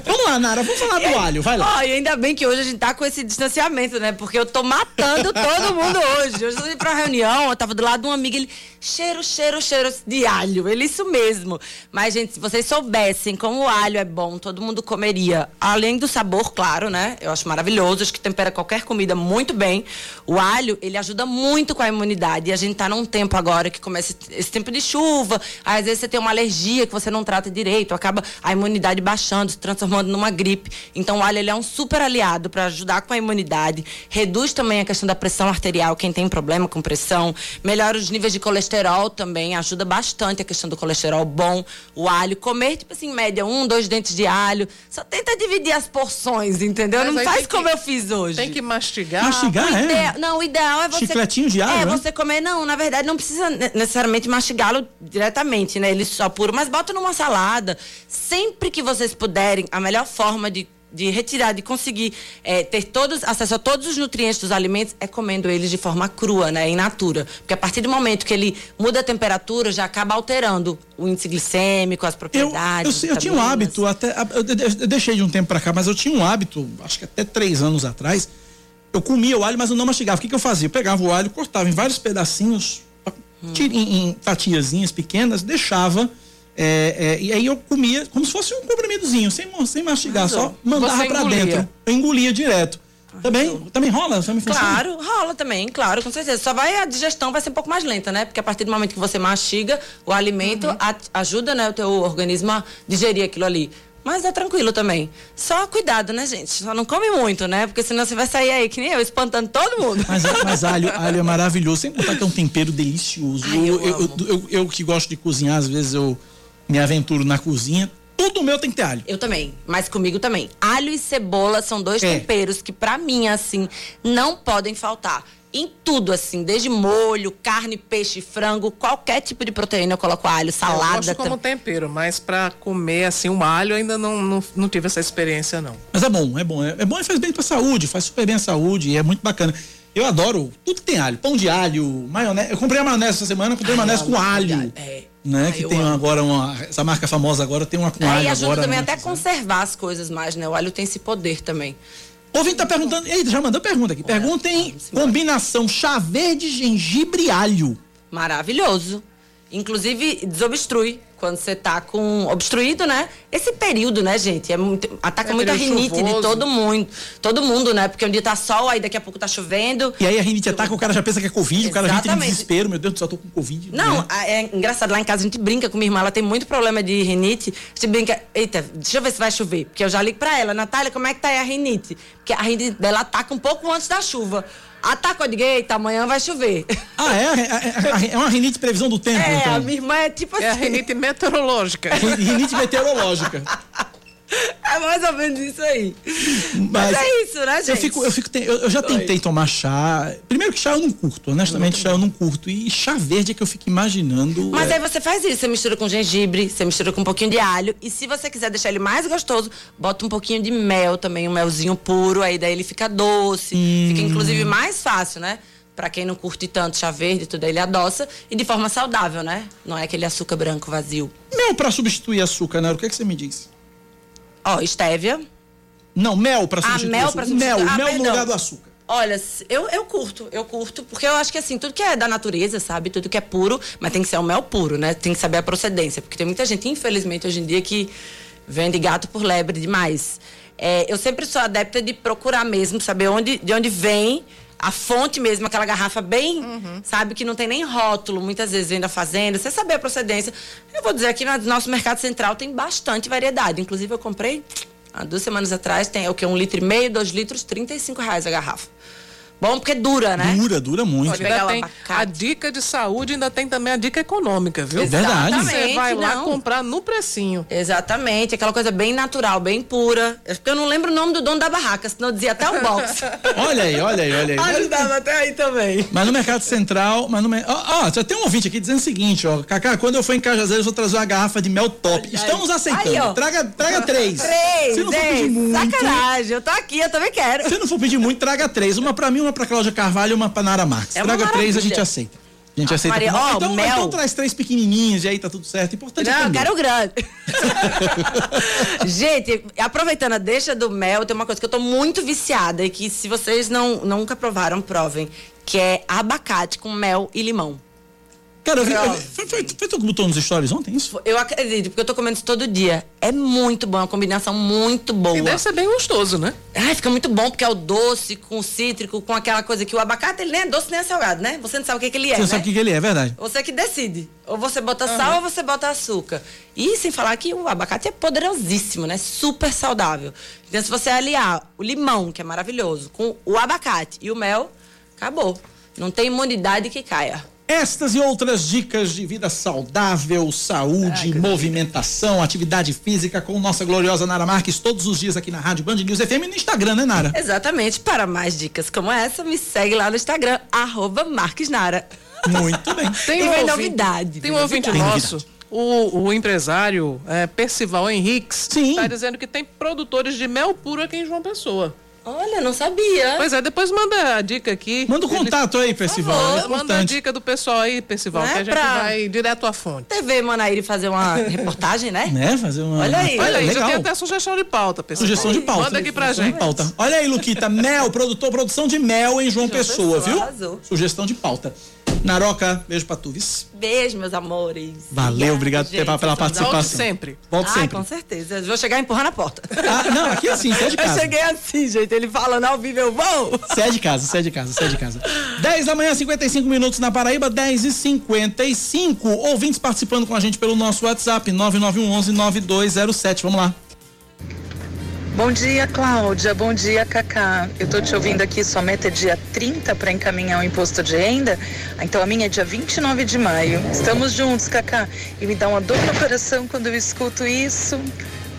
Vamos lá, Nara, vamos falar do alho, vai lá. E ainda bem que hoje a gente tá com esse distanciamento, né? Porque eu tô matando todo mundo hoje. Hoje eu fui pra reunião, eu tava do lado de um amigo, ele, cheiro, cheiro, cheiro de alho. Ele, isso mesmo. Mas, gente, se vocês soubessem como o alho é bom, todo mundo comeria. Além do sabor, claro, né? Eu acho maravilhoso, acho que tempera qualquer comida muito bem. O alho, ele ajuda muito com a imunidade. E a gente tá num tempo agora que começa esse tempo de chuva. Aí, às vezes você tem uma alergia que você não trata direito, acaba a imunidade baixando, se transformando numa gripe. Então, o alho ele é um super aliado para ajudar com a imunidade. Reduz também a questão da pressão arterial, quem tem problema com pressão. Melhora os níveis de colesterol também, ajuda bastante a questão do colesterol bom. O alho, comer, tipo assim, em média, um, dois dentes de alho. Só tenta dividir as porções, entendeu? Mas não faz tem que- como eu fiz hoje. Tem que mastigar. Mastigar, é? idea- Não, o ideal é você. Chicletinho de alho, É, né? você comer. Não, na verdade, não precisa ne- necessariamente mastigá-lo diretamente, né? Ele só puro, mas bota numa salada. Sempre que vocês puderem, a melhor forma de. De retirar, de conseguir é, ter todos, acesso a todos os nutrientes dos alimentos é comendo eles de forma crua, né? In natura. Porque a partir do momento que ele muda a temperatura, já acaba alterando o índice glicêmico, as Eu, propriedades. sei, eu tinha um hábito, até. Eu, eu deixei de um tempo pra cá, mas eu tinha um hábito, acho que até três anos atrás. Eu comia o alho, mas eu não mastigava. O que, que eu fazia? Eu pegava o alho, cortava em vários pedacinhos, tira em, em fatiazinhas pequenas, deixava. é, é, e aí eu comia como se fosse um comprimidozinho, sem, sem mastigar, só mandava engolia. dentro. Eu engolia direto. Também, também rola? Também funciona? Claro, rola também, claro, com certeza. Só vai a digestão vai ser um pouco mais lenta, né? Porque a partir do momento que você mastiga o alimento, a- ajuda, né, o teu organismo a digerir aquilo ali. Mas é tranquilo também. Só cuidado, né, gente? Só não come muito, né? Porque senão você vai sair aí, que nem eu, espantando todo mundo. Mas, mas alho, alho é maravilhoso, sem contar que é um tempero delicioso. eu, eu, eu, eu- eu que gosto de cozinhar, às vezes eu me aventuro na cozinha. Tudo meu tem que ter alho. Eu também, mas comigo também. Alho e cebola são dois É. temperos que, pra mim, assim, não podem faltar. Em tudo, assim, desde molho, carne, peixe, frango, qualquer tipo de proteína eu coloco alho, Eu salada. gosto como tempero, mas pra comer assim um alho ainda não, não, não tive essa experiência não. Mas é bom, é bom. É, é bom e faz bem pra saúde, faz super bem a saúde e é muito bacana. Eu adoro tudo que tem alho. Pão de alho, maionese. Eu comprei a maionese essa semana, comprei maionese com alho. Né? que tem agora uma. Essa marca famosa agora tem uma com É, alho e ajuda agora. também né? até a conservar as coisas mais, né? O alho tem esse poder também. Ouvinte tá perguntando. Eita, já mandou pergunta aqui. Perguntem combinação chá verde, gengibre e alho. Maravilhoso. Inclusive, desobstrui. Quando você tá com obstruído, né? Esse período, né, gente? É muito, ataca É muito a rinite de chuvoso. todo mundo. Todo mundo, né? Porque um dia tá sol, aí daqui a pouco tá chovendo. E aí a rinite ataca, o cara já pensa que é Covid, o cara já entra em Exatamente. desespero. Meu Deus céu, tô com Covid. Não, né? é engraçado, lá em casa a gente brinca com minha irmã, ela tem muito problema de rinite. A gente brinca, eita, deixa eu ver se vai chover. Porque eu já ligo pra ela, Natália, como é que tá aí a rinite? Porque a rinite dela ataca um pouco antes da chuva. Atacou, eu digo, eita, amanhã vai chover. Ah, é? É, é- é uma rinite previsão do tempo, É, então. a minha irmã é tipo assim. É a rinite meteorológica. Rinite meteorológica. É mais ou menos isso aí. Mas, é isso, né, gente? Eu, fico, eu, fico, eu, eu já tentei tomar chá. Primeiro que chá eu não curto, honestamente, chá eu não curto. E chá verde é que eu fico imaginando. Mas é, aí você faz isso, você mistura com gengibre, você mistura com um pouquinho de alho. E se você quiser deixar ele mais gostoso, bota um pouquinho de mel também, um melzinho puro, aí daí ele fica doce. Fica inclusive mais fácil, né? Pra quem não curte tanto chá verde, tudo aí ele adoça. E de forma saudável, né? Não é aquele açúcar branco vazio. Mel pra substituir açúcar, né? O que, é que você me diz? Ó, estévia. Não, mel pra Ah, substituir mel açúcar. pra substituir. Mel, Ah, mel no lugar do açúcar. Olha, eu, eu curto, eu curto, porque eu acho que assim, tudo que é da natureza, sabe? Tudo que é puro, mas tem que ser um mel puro, né? Tem que saber a procedência, porque tem muita gente, infelizmente, hoje em dia que Vende gato por lebre demais. É, eu sempre sou adepta de procurar mesmo, saber onde, de onde vem a fonte mesmo, aquela garrafa bem, sabe, que não tem nem rótulo, muitas vezes vem da fazenda, você saber a procedência. Eu vou dizer que no nosso mercado central tem bastante variedade. Inclusive, eu comprei há duas semanas atrás, tem o que? Um litro e meio, dois litros, 35 reais a garrafa. Bom, porque dura, né? Dura, dura muito. Pode pegar Ainda tem a dica de saúde, ainda tem também a dica econômica, viu? É verdade. Você vai lá não. comprar no precinho. Exatamente, aquela coisa bem natural, bem pura. É porque eu não lembro o nome do dono da barraca, senão eu dizia até o box. Olha aí, olha aí, olha aí. Ajudava até aí também. Mas no Mercado Central, mas no ó, ó, já tem um ouvinte aqui dizendo o seguinte, ó, Cacá, quando eu for em Cajazeiras, eu vou trazer uma garrafa de mel top. Estamos aceitando. Aí, traga, traga três. Três, Se não for pedir muito, Sacanagem, eu tô aqui, eu também quero. Se não for pedir muito, traga três. Uma pra mim, uma pra Cláudia Carvalho e uma pra Nara Marques. É traga três, a gente aceita. A gente Ah, aceita. Maria, ó, então, mel. então traz três pequenininhos e aí tá tudo certo. Importante Não, eu comer. quero o grande. Gente, aproveitando a deixa do mel, tem uma coisa que eu tô muito viciada e que se vocês não, nunca provaram, provem. Que é abacate com mel e limão. Cara, eu vi, Prova. eu vi- foi, foi, foi tu que botou nos stories ontem isso? Eu acredito, porque eu tô comendo isso todo dia. É muito bom, é uma combinação muito boa. E deve ser bem gostoso, né? Ai, fica muito bom, porque é o doce com o cítrico, com aquela coisa que o abacate, ele nem é doce nem é salgado, né? Você não sabe o que, que ele é, Você né? sabe o que, que ele é, é verdade. Você que decide. Ou você bota sal ou você bota açúcar. E sem falar que o abacate é poderosíssimo, né? Super saudável. Então, se você aliar o limão, que é maravilhoso, com o abacate e o mel, acabou. Não tem imunidade que caia. Estas e outras dicas de vida saudável, saúde, movimentação, atividade física com nossa gloriosa Nara Marques todos os dias aqui na Rádio Band News FM e no Instagram, né, Nara? Exatamente. Para mais dicas como essa, me segue lá no Instagram, arroba Marquesnara. Muito bem. Tem um ouvinte- novidade. Tem um ouvinte novidade. nosso, o, o empresário é, Percival Henriques, está dizendo que tem produtores de mel puro aqui em João Pessoa. Olha, não sabia. Pois é, depois manda a dica aqui. Manda o contato aí, Percival. é Manda a importante. dica do pessoal aí, Percival, é que a gente pra- vai direto à fonte. TV Manaíra fazer uma reportagem, né? Né? Fazer uma. Olha aí. Olha aí, já legal. tem até sugestão de pauta, pessoal. Sugestão de pauta. Manda aqui pra Sugestão gente. pauta. Olha aí, Luquita, mel, produtor, produção de mel em João, Pessoa, Pessoa, viu? arrasou. Sugestão de pauta. Naroca, beijo pra tu, vis. Beijo, meus amores. Valeu, obrigado gente, pela, participação. ótimos. sempre. Volto ah, sempre. com certeza. Eu vou chegar empurrando a porta. Ah, não, aqui é assim, você é de Eu casa. cheguei assim, gente. Ele falando ao vivo, eu vou. Você é de casa, você é de casa, você é de casa. 10 da manhã, 55 minutos na Paraíba, 10 e 55 Ouvintes participando com a gente pelo nosso WhatsApp, 9911-9207. Vamos lá. Bom dia, Cláudia. Bom dia, Cacá. Eu tô te ouvindo aqui, sua meta é dia 30 para encaminhar o imposto de renda. Então a minha é dia 29 de maio. Estamos juntos, Cacá. E me dá uma dor no coração quando eu escuto isso.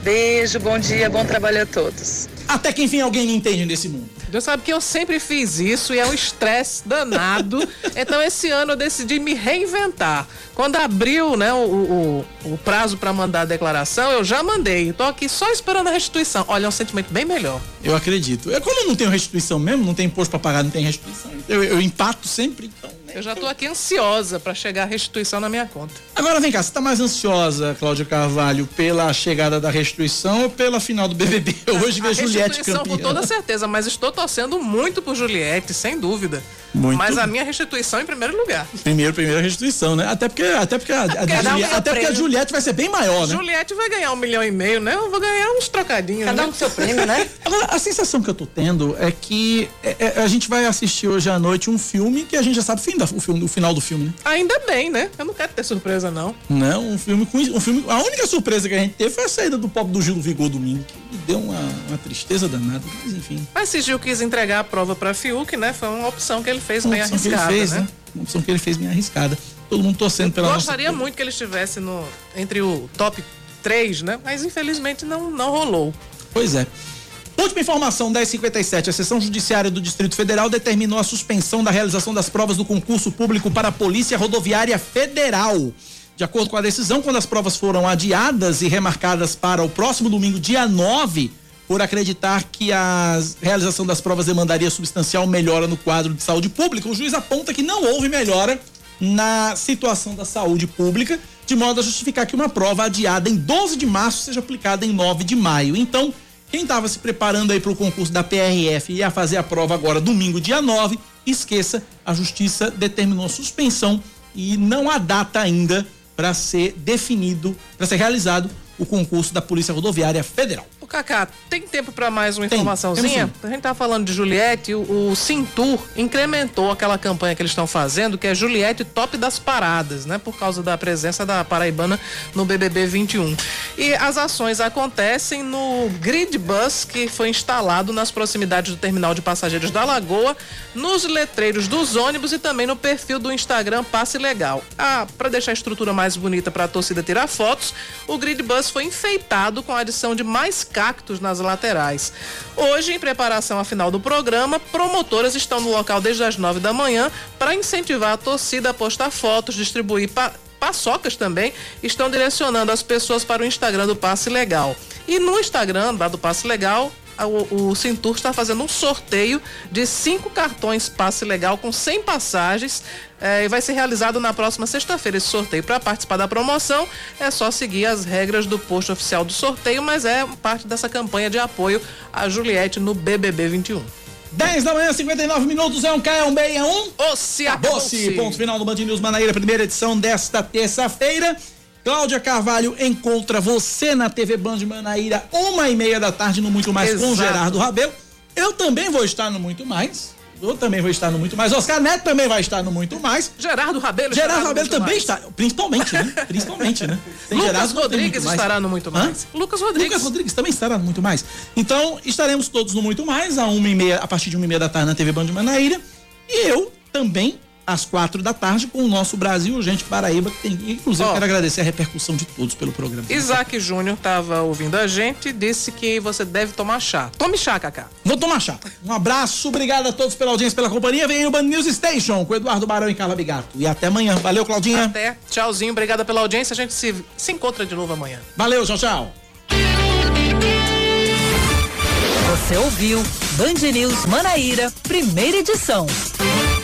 Beijo, bom dia, bom trabalho a todos. Até que enfim alguém me entende nesse mundo. Deus sabe que eu sempre fiz isso e é um estresse danado. Então esse ano eu decidi me reinventar. Quando abriu né, o, o, o prazo para mandar a declaração, eu já mandei. Tô aqui só esperando a restituição. Olha, é um sentimento bem melhor. Eu acredito. É como eu não tenho restituição mesmo, não tem imposto pra pagar, não tem restituição. Eu, eu empato sempre, então. Eu já tô aqui ansiosa para chegar a restituição na minha conta. Agora vem cá, você tá mais ansiosa, Cláudia Carvalho, pela chegada da restituição ou pela final do BBB? Eu hoje A vejo Juliette restituição campeã. com toda certeza, mas estou torcendo muito por Juliette, sem dúvida. Muito Mas a minha restituição em primeiro lugar. Primeiro, primeira restituição, né? Até porque, até porque, a, a um Juliette, seu até porque a. Juliette vai ser bem maior, né? Juliette vai ganhar um milhão e meio, né? Eu vou ganhar uns trocadinhos. Cada né? um com seu prêmio, né? Agora, a sensação que eu tô tendo é que é, é, a gente vai assistir hoje à noite um filme que a gente já sabe o, fim da- o, filme, o final do filme, né? Ainda bem, né? Eu não quero ter surpresa, não. Não, um filme com. Um filme, a única surpresa que a gente teve foi a saída do pobre do Gil Vigor domingo, que me deu uma, uma tristeza danada, mas enfim. Mas se Gil quis entregar a prova pra Fiuk, né? Foi uma opção que ele fez Uma bem ele arriscada, fez, né? né? Uma opção que ele fez bem arriscada. Todo mundo torcendo pela Gostaria muito que ele estivesse no, entre o top 3, né? Mas infelizmente não, não rolou. Pois é. Última informação, 1057. A sessão judiciária do Distrito Federal determinou a suspensão da realização das provas do concurso público para a Polícia Rodoviária Federal. De acordo com a decisão, quando as provas foram adiadas e remarcadas para o próximo domingo, dia 9, por acreditar que a realização das provas demandaria substancial melhora no quadro de saúde pública, o juiz aponta que não houve melhora na situação da saúde pública, de modo a justificar que uma prova adiada em 12 de março seja aplicada em 9 de maio. Então, quem estava se preparando aí para o concurso da PRF e ia fazer a prova agora domingo, dia 9, esqueça, a justiça determinou suspensão e não há data ainda para ser definido, para ser realizado o concurso da Polícia Rodoviária Federal. Cacá, tem tempo para mais uma informaçãozinha? A gente tá falando de Juliette, o, o Cintur incrementou aquela campanha que eles estão fazendo, que é Juliette Top das Paradas, né? Por causa da presença da paraibana no BBB 21. E as ações acontecem no Grid Bus, que foi instalado nas proximidades do terminal de passageiros da Lagoa, nos letreiros dos ônibus e também no perfil do Instagram Passe Legal. Ah, para deixar a estrutura mais bonita para a torcida tirar fotos, o Grid Bus foi enfeitado com a adição de mais cactos nas laterais. Hoje, em preparação à final do programa, promotoras estão no local desde as nove da manhã para incentivar a torcida a postar fotos, distribuir pa paçocas também, estão direcionando as pessoas para o Instagram do Passe Legal. E no Instagram lá do Passe Legal, o, o Cintur está fazendo um sorteio de cinco cartões passe legal com 100 passagens eh, e vai ser realizado na próxima sexta-feira esse sorteio. Para participar da promoção é só seguir as regras do post oficial do sorteio, mas é parte dessa campanha de apoio a Juliette no BBB 21. 10 da manhã, 59 minutos, é um K, é um B, é um. Osse, Acabou-se. Ponto final do Band News Manaíra, primeira edição desta terça-feira. Cláudia Carvalho encontra você na TV Band Manaíra, uma e meia da tarde no Muito Mais com Exato. Gerardo Rabelo. Eu também vou estar no Muito Mais. Eu também vou estar no Muito Mais. Oscar Neto também vai estar no Muito Mais. Gerardo Rabelo Gerardo no Rabelo também Mais. está. Principalmente, né? Principalmente, né? Tem Lucas Gerardo, Rodrigues estará no Muito Hã? Mais. Lucas Rodrigues. Lucas Rodrigues também estará no Muito Mais. Então, estaremos todos no Muito Mais, a, uma e meia, a partir de uma e meia da tarde na TV Band de Manaíra. E eu também, às quatro da tarde, com o nosso Brasil Urgente Paraíba. Que tem, inclusive, Ó. quero agradecer a repercussão de todos pelo programa. Isaac Júnior estava ouvindo a gente e disse que você deve tomar chá. Tome chá, Cacá. Vou tomar chá. Um abraço, obrigado a todos pela audiência, pela companhia. Vem aí o Band News Station com Eduardo Barão e Carla Bigato. E até amanhã. Valeu, Claudinha. Até. Tchauzinho, obrigada pela audiência. A gente se, se encontra de novo amanhã. Valeu, tchau, tchau. Você ouviu Band News Manaíra, primeira edição.